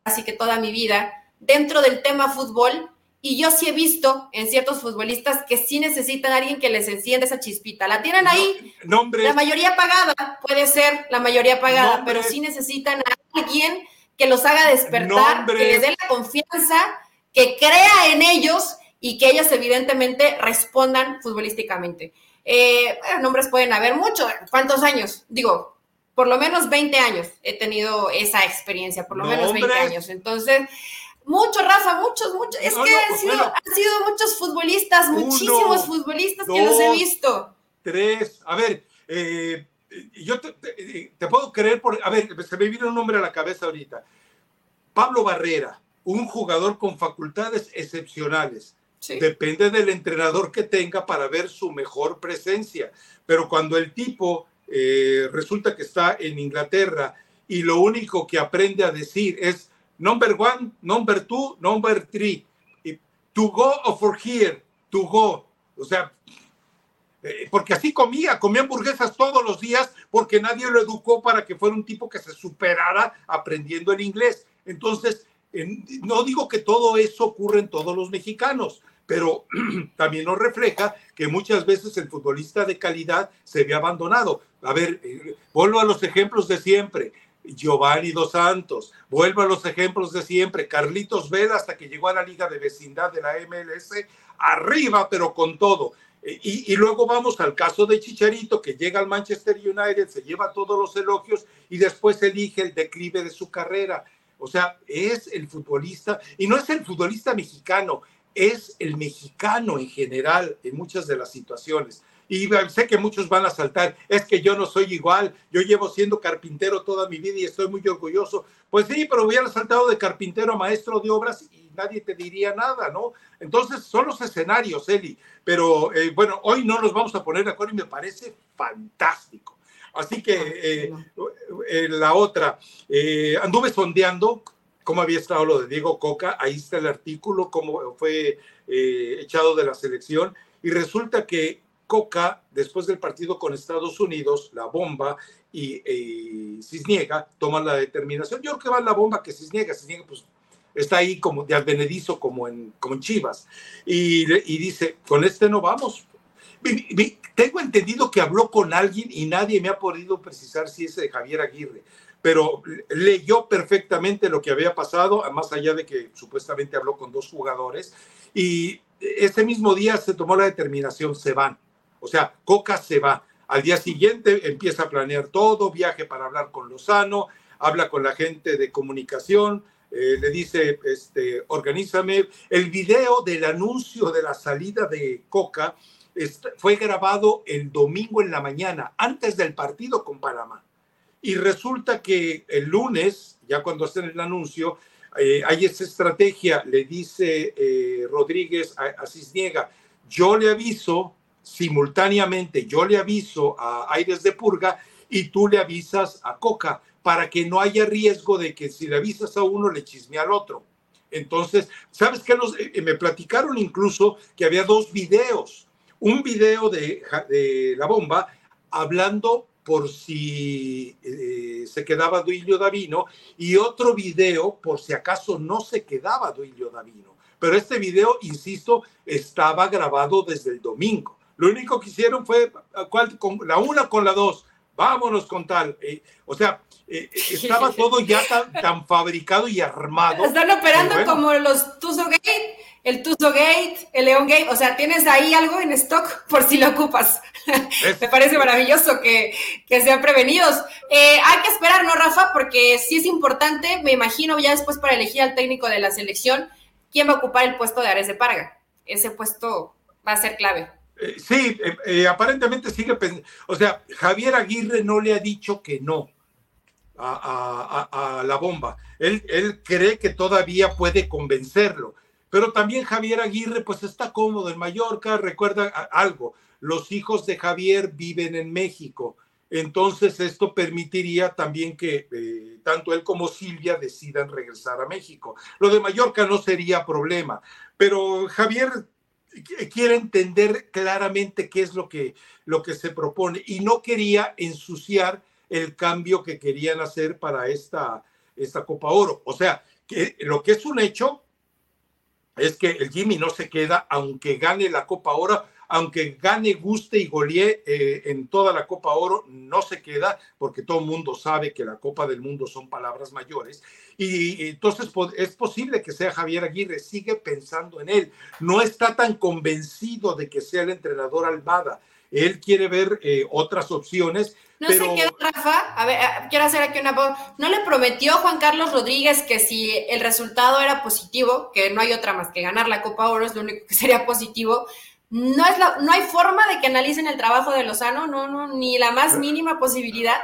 así que toda mi vida dentro del tema fútbol y yo sí he visto en ciertos futbolistas que sí necesitan a alguien que les encienda esa chispita. La tienen ahí, la mayoría pagada, puede ser la mayoría pagada, pero sí necesitan a alguien que los haga despertar, que les dé la confianza, que crea en ellos y que ellos evidentemente respondan futbolísticamente. Eh, nombres pueden haber muchos. ¿Cuántos años? Digo, por lo menos 20 años he tenido esa experiencia, por lo menos 20 años. Entonces, mucho, Rafa, muchos, muchos. Es que han, sido, han, sido, muchos futbolistas, muchísimos futbolistas que los he visto. Tres. A ver, eh, yo te, puedo creer por. A ver, se me viene un nombre a la cabeza ahorita. Pablo Barrera, un jugador con facultades excepcionales. Depende del entrenador que tenga para ver su mejor presencia. Pero cuando el tipo eh, resulta que está en Inglaterra y lo único que aprende a decir es number one, number two, number three, to go or for here, to go. O sea, eh, porque así comía, comía hamburguesas todos los días porque nadie lo educó para que fuera un tipo que se superara aprendiendo el inglés. Entonces, no digo que todo eso ocurre en todos los mexicanos, pero también nos refleja que muchas veces el futbolista de calidad se ve abandonado. A ver, eh, vuelvo a los ejemplos de siempre. Giovanni Dos Santos, vuelvo a los ejemplos de siempre. Carlitos Vela hasta que llegó a la liga de vecindad de la MLS, arriba, pero con todo. Eh, y, y, luego vamos al caso de Chicharito, que llega al Manchester United, se lleva todos los elogios y después elige el declive de su carrera. O sea, es el futbolista, y no es el futbolista mexicano, es el mexicano en general en muchas de las situaciones. Y sé que muchos van a saltar, es que yo no soy igual, yo llevo siendo carpintero toda mi vida y estoy muy orgulloso. Pues sí, pero hubiera saltado de carpintero a maestro de obras y nadie te diría nada, ¿no? Entonces son los escenarios, Eli. Pero eh, bueno, hoy no nos vamos a poner de acuerdo y me parece fantástico. Así que eh, eh, la otra, anduve sondeando cómo había estado lo de Diego Coca, ahí está el artículo, cómo fue eh, echado de la selección, y resulta que Coca, después del partido con Estados Unidos, la bomba y, Cisniega toman la determinación. Yo creo que va la bomba que Cisniega, Cisniega pues está ahí como de advenedizo como en, como en Chivas, y, y dice, con este no vamos. Tengo entendido que habló con alguien y nadie me ha podido precisar si es de Javier Aguirre, pero leyó perfectamente lo que había pasado, más allá de que supuestamente habló con dos jugadores, y ese mismo día se tomó la determinación, se van. O sea, Coca se va. Al día siguiente empieza a planear todo, viaje para hablar con Lozano, habla con la gente de comunicación, eh, le dice, este, organízame. El video del anuncio de la salida de Coca fue grabado el domingo en la mañana, antes del partido con Panamá. Y resulta que el lunes, ya cuando hacen el anuncio, eh, hay esa estrategia, le dice eh, Rodríguez a, Cisniega, yo le aviso simultáneamente, yo le aviso a Aires de Purga y tú le avisas a Coca para que no haya riesgo de que si le avisas a uno le chisme al otro. Entonces, ¿sabes qué? Eh, me platicaron incluso que había dos videos. Un video de, la bomba hablando por si eh, se quedaba Duilio Davino y otro video por si acaso no se quedaba Duilio Davino. Pero este video, insisto, estaba grabado desde el domingo. Lo único que hicieron fue con, la una con la dos. Vámonos con tal. Eh, o sea, eh, eh, estaba todo ya tan, fabricado y armado. Están operando como los Tuzo Gate, el Tuzo Gate, el León Gate. O sea, tienes ahí algo en stock por si lo ocupas. Me parece maravilloso que, que sean prevenidos. hay que esperar, ¿no, Rafa? Porque sí es importante, me imagino, ya después para elegir al técnico de la selección, quién va a ocupar el puesto de Ares de Parga. Ese puesto va a ser clave. Eh, sí, eh, eh, aparentemente sigue pensando. O sea, Javier Aguirre no le ha dicho que no a, la bomba. Él, él, cree que todavía puede convencerlo. Pero también Javier Aguirre, pues está cómodo en Mallorca. Recuerda algo: los hijos de Javier viven en México. Entonces, esto permitiría también que tanto él como Silvia decidan regresar a México. Lo de Mallorca no sería problema, pero Javier quiere entender claramente qué es lo que, lo que se propone y no quería ensuciar el cambio que querían hacer para esta, esta Copa Oro. O sea, que lo que es un hecho es que el Jimmy no se queda aunque gane la Copa Oro aunque gane, guste y golee eh, en toda la Copa Oro, no se queda, porque todo el mundo sabe que la Copa del Mundo son palabras mayores. Y, entonces es posible que sea Javier Aguirre, sigue pensando en él. No está tan convencido de que sea el entrenador Almada. Él quiere ver eh, otras opciones. No sé qué, Rafa. A ver, eh, quiero hacer aquí una. ¿No le prometió Juan Carlos Rodríguez que si el resultado era positivo, que no hay otra más que ganar la Copa Oro, es lo único que sería positivo, no, es la, no hay forma de que analicen el trabajo de Lozano, no, no, ni la más mínima posibilidad.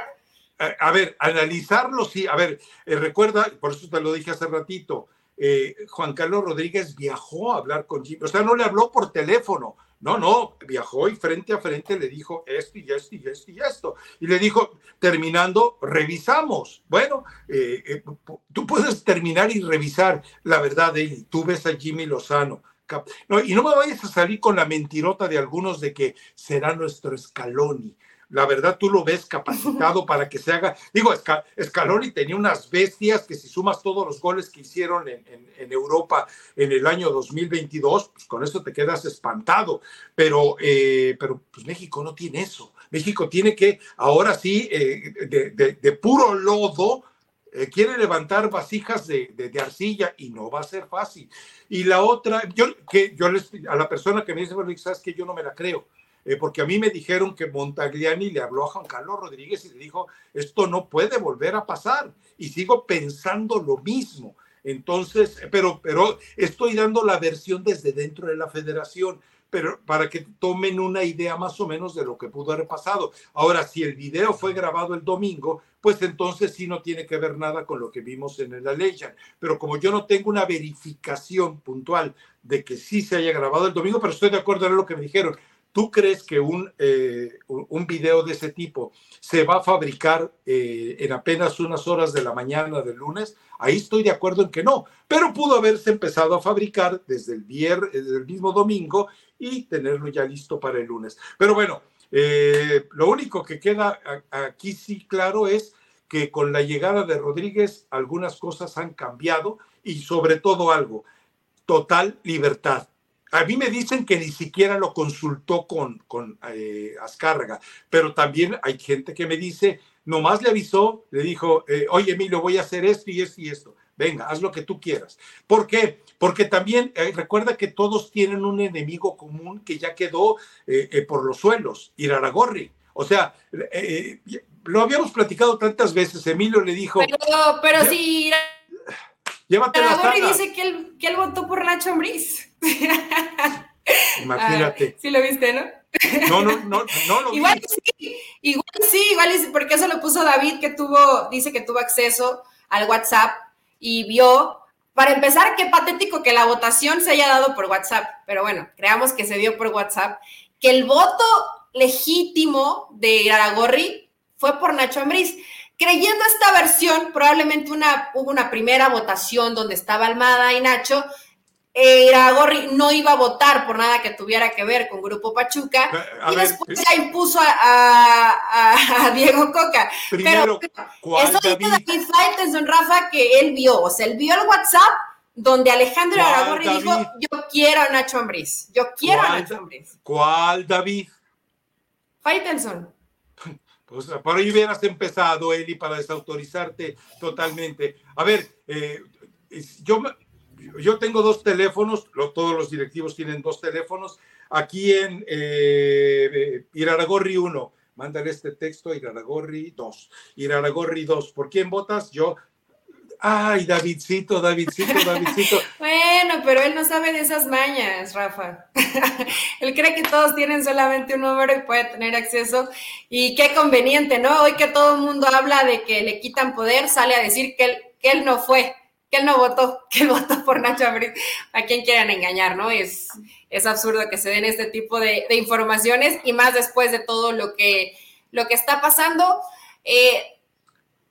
A, ver, analizarlo sí. A ver, eh, recuerda, por eso te lo dije hace ratito, eh, Juan Carlos Rodríguez viajó a hablar con Jimmy, o sea, no le habló por teléfono, no, no, viajó y frente a frente le dijo esto y esto y esto y esto. Y le dijo, terminando, revisamos. Bueno, eh, tú puedes terminar y revisar la verdad de él. Tú ves a Jimmy Lozano, no, y no me vayas a salir con la mentirota de algunos de que será nuestro Scaloni. La verdad, tú lo ves capacitado para que se haga. Digo, Scaloni tenía unas bestias que si sumas todos los goles que hicieron en, Europa en el año 2022, pues con eso te quedas espantado. Pero, eh, pero pues México no tiene eso. México tiene que, ahora sí, eh, de puro lodo, eh, quiere levantar vasijas de, arcilla y no va a ser fácil. Y la otra, yo, que yo les, a la persona que me dice, bueno, sabes que yo no me la creo, eh, porque a mí me dijeron que Montagliani le habló a Juan Carlos Rodríguez y le dijo, esto no puede volver a pasar. Y sigo pensando lo mismo. Entonces, pero, pero estoy dando la versión desde dentro de la federación pero para que tomen una idea más o menos de lo que pudo haber pasado. Ahora, si el video fue grabado el domingo, pues entonces sí no tiene que ver nada con lo que vimos en la ley. Pero como yo no tengo una verificación puntual de que sí se haya grabado el domingo, pero estoy de acuerdo en lo que me dijeron. ¿Tú crees que un, eh, un video de ese tipo se va a fabricar eh, en apenas unas horas de la mañana del lunes? Ahí estoy de acuerdo en que no, pero pudo haberse empezado a fabricar desde el, desde el mismo domingo y tenerlo ya listo para el lunes. Pero bueno, eh, lo único que queda aquí sí claro es que con la llegada de Rodríguez algunas cosas han cambiado y sobre todo algo, total libertad. A mí me dicen que ni siquiera lo consultó con, con eh, Azcárraga, pero también hay gente que me dice, nomás le avisó, le dijo, eh, oye Emilio, voy a hacer esto y esto y esto. Venga, haz lo que tú quieras. ¿Por qué? Porque también eh, recuerda que todos tienen un enemigo común que ya quedó por los suelos, Iraragorri. O sea, lo habíamos platicado tantas veces. Emilio le dijo. Pero, pero sí. Llévate Pero dice que él, que él votó por Nacho Ambriz. Imagínate. Ah, sí lo viste, ¿no? No, no, no, no lo igual Sí, igual sí, igual sí, porque eso lo puso David, que tuvo, dice que tuvo acceso al WhatsApp y vio. Para empezar, qué patético que la votación se haya dado por WhatsApp, pero bueno, creamos que se dio por WhatsApp, que el voto legítimo de Aragorri fue por Nacho Ambriz. Creyendo esta versión, probablemente una, hubo una primera votación donde estaba Almada y Nacho. Eh, Iragorri no iba a votar por nada que tuviera que ver con Grupo Pachuca y después ya impuso a, Diego Coca. Pero eso dice David Faitelson, Rafa, que él vio, o sea, él vio el WhatsApp donde Alejandro Aragorri dijo, yo quiero a Nacho Ambriz, yo quiero a Nacho Ambriz. ¿Cuál, David? Faitelson. Pues por ahí hubieras empezado, Eli, para desautorizarte totalmente. A ver, eh, yo, yo tengo dos teléfonos, todos los directivos tienen dos teléfonos. Aquí en eh, Iraragorri 1, mándale este texto Iraragorri 2. Iraragorri 2, ¿por quién votas? Yo Ay, Davidcito, Davidcito, Davidcito. bueno, pero él no sabe de esas mañas, Rafa. él cree que todos tienen solamente un número y puede tener acceso. Y qué conveniente, ¿no? Hoy que todo el mundo habla de que le quitan poder, sale a decir que él, que él no fue, que él no votó, que él votó por Nacho Abril. A quien quieran engañar, ¿no? Es, es absurdo que se den este tipo de, de informaciones y más después de todo lo que, lo que está pasando. Eh,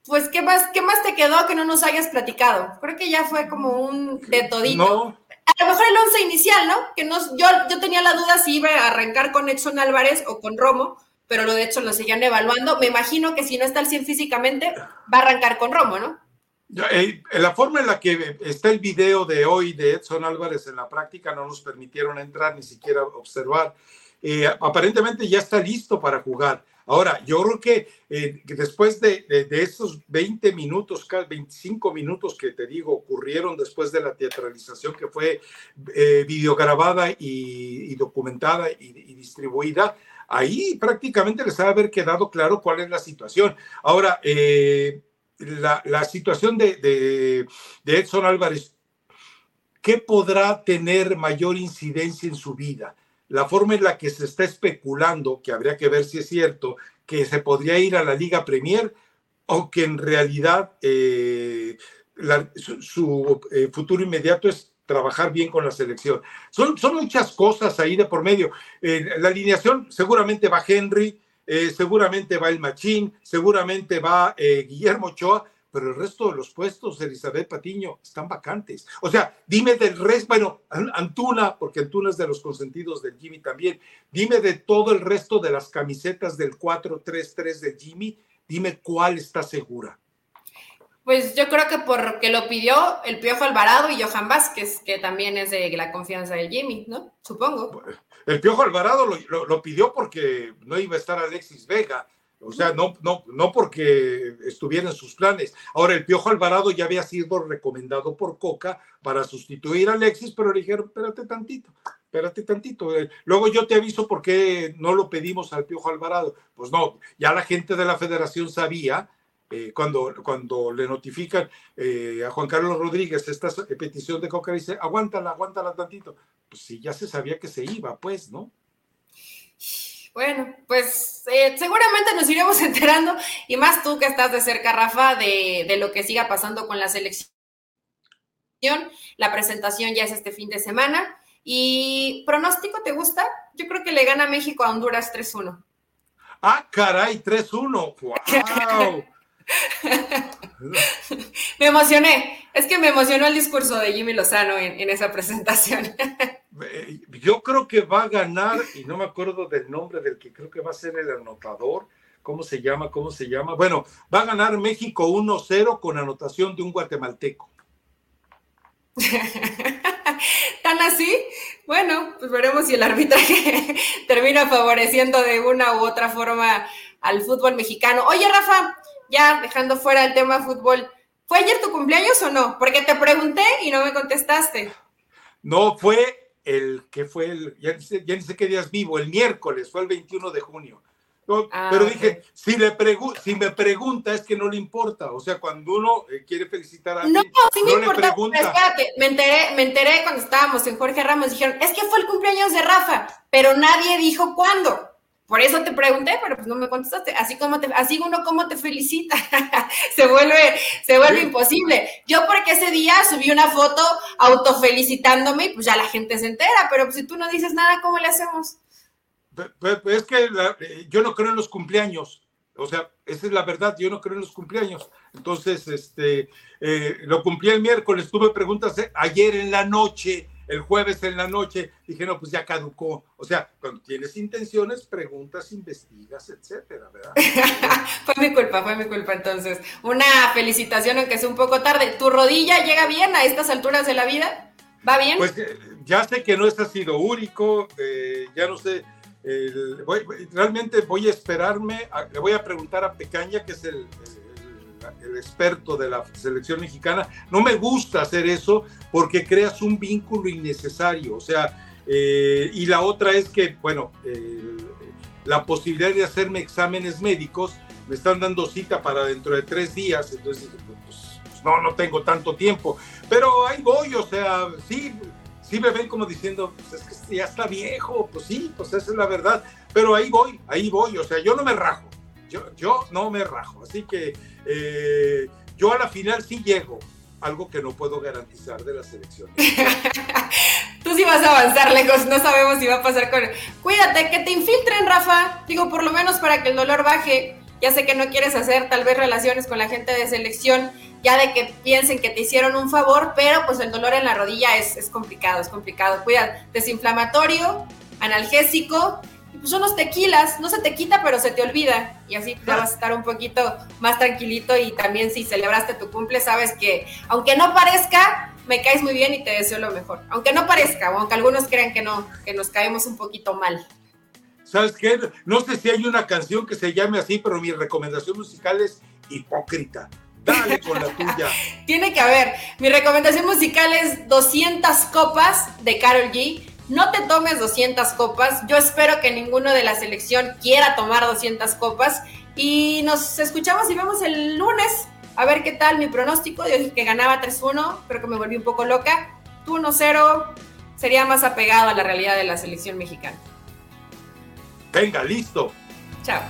pues, ¿qué más, ¿qué más te quedó que no nos hayas platicado? Creo que ya fue como un de todito. No. A lo mejor el once inicial, ¿no? Que no, yo, yo tenía la duda si iba a arrancar con Edson Álvarez o con Romo, pero lo de hecho lo siguen evaluando. Me imagino que si no está al 100 físicamente, va a arrancar con Romo, ¿no? Eh, la forma en la que está el video de hoy de Edson Álvarez en la práctica no nos permitieron entrar ni siquiera observar. Eh, aparentemente ya está listo para jugar. Ahora, yo creo que, eh, después de, esos 20 minutos, 25 minutos que te digo, ocurrieron después de la teatralización que fue eh, videograbada y, documentada y, distribuida, ahí prácticamente les ha haber quedado claro cuál es la situación. Ahora, eh, la, la, situación de, de, de Edson Álvarez, ¿qué podrá tener mayor incidencia en su vida? La forma en la que se está especulando, que habría que ver si es cierto, que se podría ir a la Liga Premier o que en realidad eh, su, eh, futuro inmediato es trabajar bien con la selección. Son, son muchas cosas ahí de por medio. Eh, la alineación seguramente va Henry, seguramente va el Machín, seguramente va Guillermo Ochoa, pero el resto de los puestos de Elizabeth Patiño están vacantes. O sea, dime del resto, bueno, Antuna, porque Antuna es de los consentidos del Jimmy también, dime de todo el resto de las camisetas del 4-3-3 de Jimmy, dime cuál está segura. Pues yo creo que porque lo pidió el Piojo Alvarado y Johan Vázquez, que también es de la confianza del Jimmy, ¿no? Supongo. El Piojo Alvarado lo pidió porque no iba a estar Alexis Vega o sea, no, no, no porque estuviera en sus planes. Ahora, el Piojo Alvarado ya había sido recomendado por Coca para sustituir a Alexis, pero le dijeron, espérate tantito, espérate tantito. Eh, luego yo te aviso por qué no lo pedimos al Piojo Alvarado. Pues no, ya la gente de la federación sabía eh, cuando, cuando le notifican eh, a Juan Carlos Rodríguez esta petición de Coca, dice, aguántala, aguántala tantito. Pues sí, ya se sabía que se iba, pues, ¿no? Bueno, pues eh, seguramente nos iremos enterando, y más tú que estás de cerca, Rafa, de, de, lo que siga pasando con la selección. La presentación ya es este fin de semana. ¿Y pronóstico te gusta? Yo creo que le gana México a Honduras 3-1. Ah, caray, 3-1. ¡Wow! me emocioné. Es que me emocionó el discurso de Jimmy Lozano en, en esa presentación. Eh, yo creo que va a ganar, y no me acuerdo del nombre del que creo que va a ser el anotador. ¿Cómo se llama? ¿Cómo se llama? Bueno, va a ganar México 1-0 con anotación de un guatemalteco. ¿Tan así? Bueno, pues veremos si el arbitraje termina favoreciendo de una u otra forma al fútbol mexicano. Oye, Rafa, ya dejando fuera el tema fútbol, ¿fue ayer tu cumpleaños o no? Porque te pregunté y no me contestaste. No, fue el que fue el, ya, ni sé qué días vivo, el miércoles, fue el 21 de junio. Ah, pero dije, si, le si me pregunta es que no le importa. O sea, cuando uno eh, quiere felicitar a alguien, no, sí me importa, le pregunta. Espérate, me enteré, me enteré cuando estábamos en Jorge Ramos, dijeron, es que fue el cumpleaños de Rafa, pero nadie dijo cuándo. Por eso te pregunté, pero pues no me contestaste. Así como te, así uno como te felicita, se vuelve, se vuelve imposible. Yo porque ese día subí una foto autofelicitándome y pues ya la gente se entera, pero pues, si tú no dices nada, ¿cómo le hacemos? Pues, es que eh, yo no creo en los cumpleaños. O sea, esa es la verdad, yo no creo en los cumpleaños. Entonces, este, eh, lo cumplí el miércoles, tuve preguntas eh, ayer en la noche el jueves en la noche, dije, no, pues ya caducó. O sea, cuando tienes intenciones, preguntas, investigas, etcétera, ¿verdad? fue mi culpa, fue mi culpa entonces. Una felicitación, aunque sea un poco tarde. ¿Tu rodilla llega bien a estas alturas de la vida? ¿Va bien? Pues eh, ya sé que no es sido único, eh, ya no sé. realmente voy a esperarme, le voy a preguntar a Pecaña, que es el el experto de la selección mexicana. No me gusta hacer eso porque creas un vínculo innecesario. O sea, eh, y la otra es que, bueno, eh, la posibilidad de hacerme exámenes médicos, me están dando cita para dentro de tres días, entonces pues, pues, no, no tengo tanto tiempo. Pero ahí voy, o sea, sí, sí me ven como diciendo, pues es que ya está viejo, pues sí, pues esa es la verdad. Pero ahí voy, ahí voy, o sea, yo no me rajo, yo, yo no me rajo. Así que eh, yo a la final sí llego, algo que no puedo garantizar de la selección. Tú sí vas a avanzar lejos, no sabemos si va a pasar con... Cuídate, que te infiltren, Rafa. Digo, por lo menos para que el dolor baje. Ya sé que no quieres hacer tal vez relaciones con la gente de selección, ya de que piensen que te hicieron un favor, pero pues el dolor en la rodilla es, es complicado, es complicado. Cuida, desinflamatorio, analgésico pues unos tequilas, no se te quita, pero se te olvida. Y así ya vas a estar un poquito más tranquilito y también si celebraste tu cumple, sabes que aunque no parezca, me caes muy bien y te deseo lo mejor. Aunque no parezca, o aunque algunos crean que no, que nos caemos un poquito mal. ¿Sabes qué? No sé si hay una canción que se llame así, pero mi recomendación musical es Hipócrita. Dale con la tuya. Tiene que haber. Mi recomendación musical es 200 copas de Carol G no te tomes 200 copas. Yo espero que ninguno de la selección quiera tomar 200 copas. Y nos escuchamos y vemos el lunes. A ver qué tal mi pronóstico. Yo dije que ganaba 3-1, pero que me volví un poco loca. Tú 1-0 sería más apegado a la realidad de la selección mexicana. Venga, listo. Chao.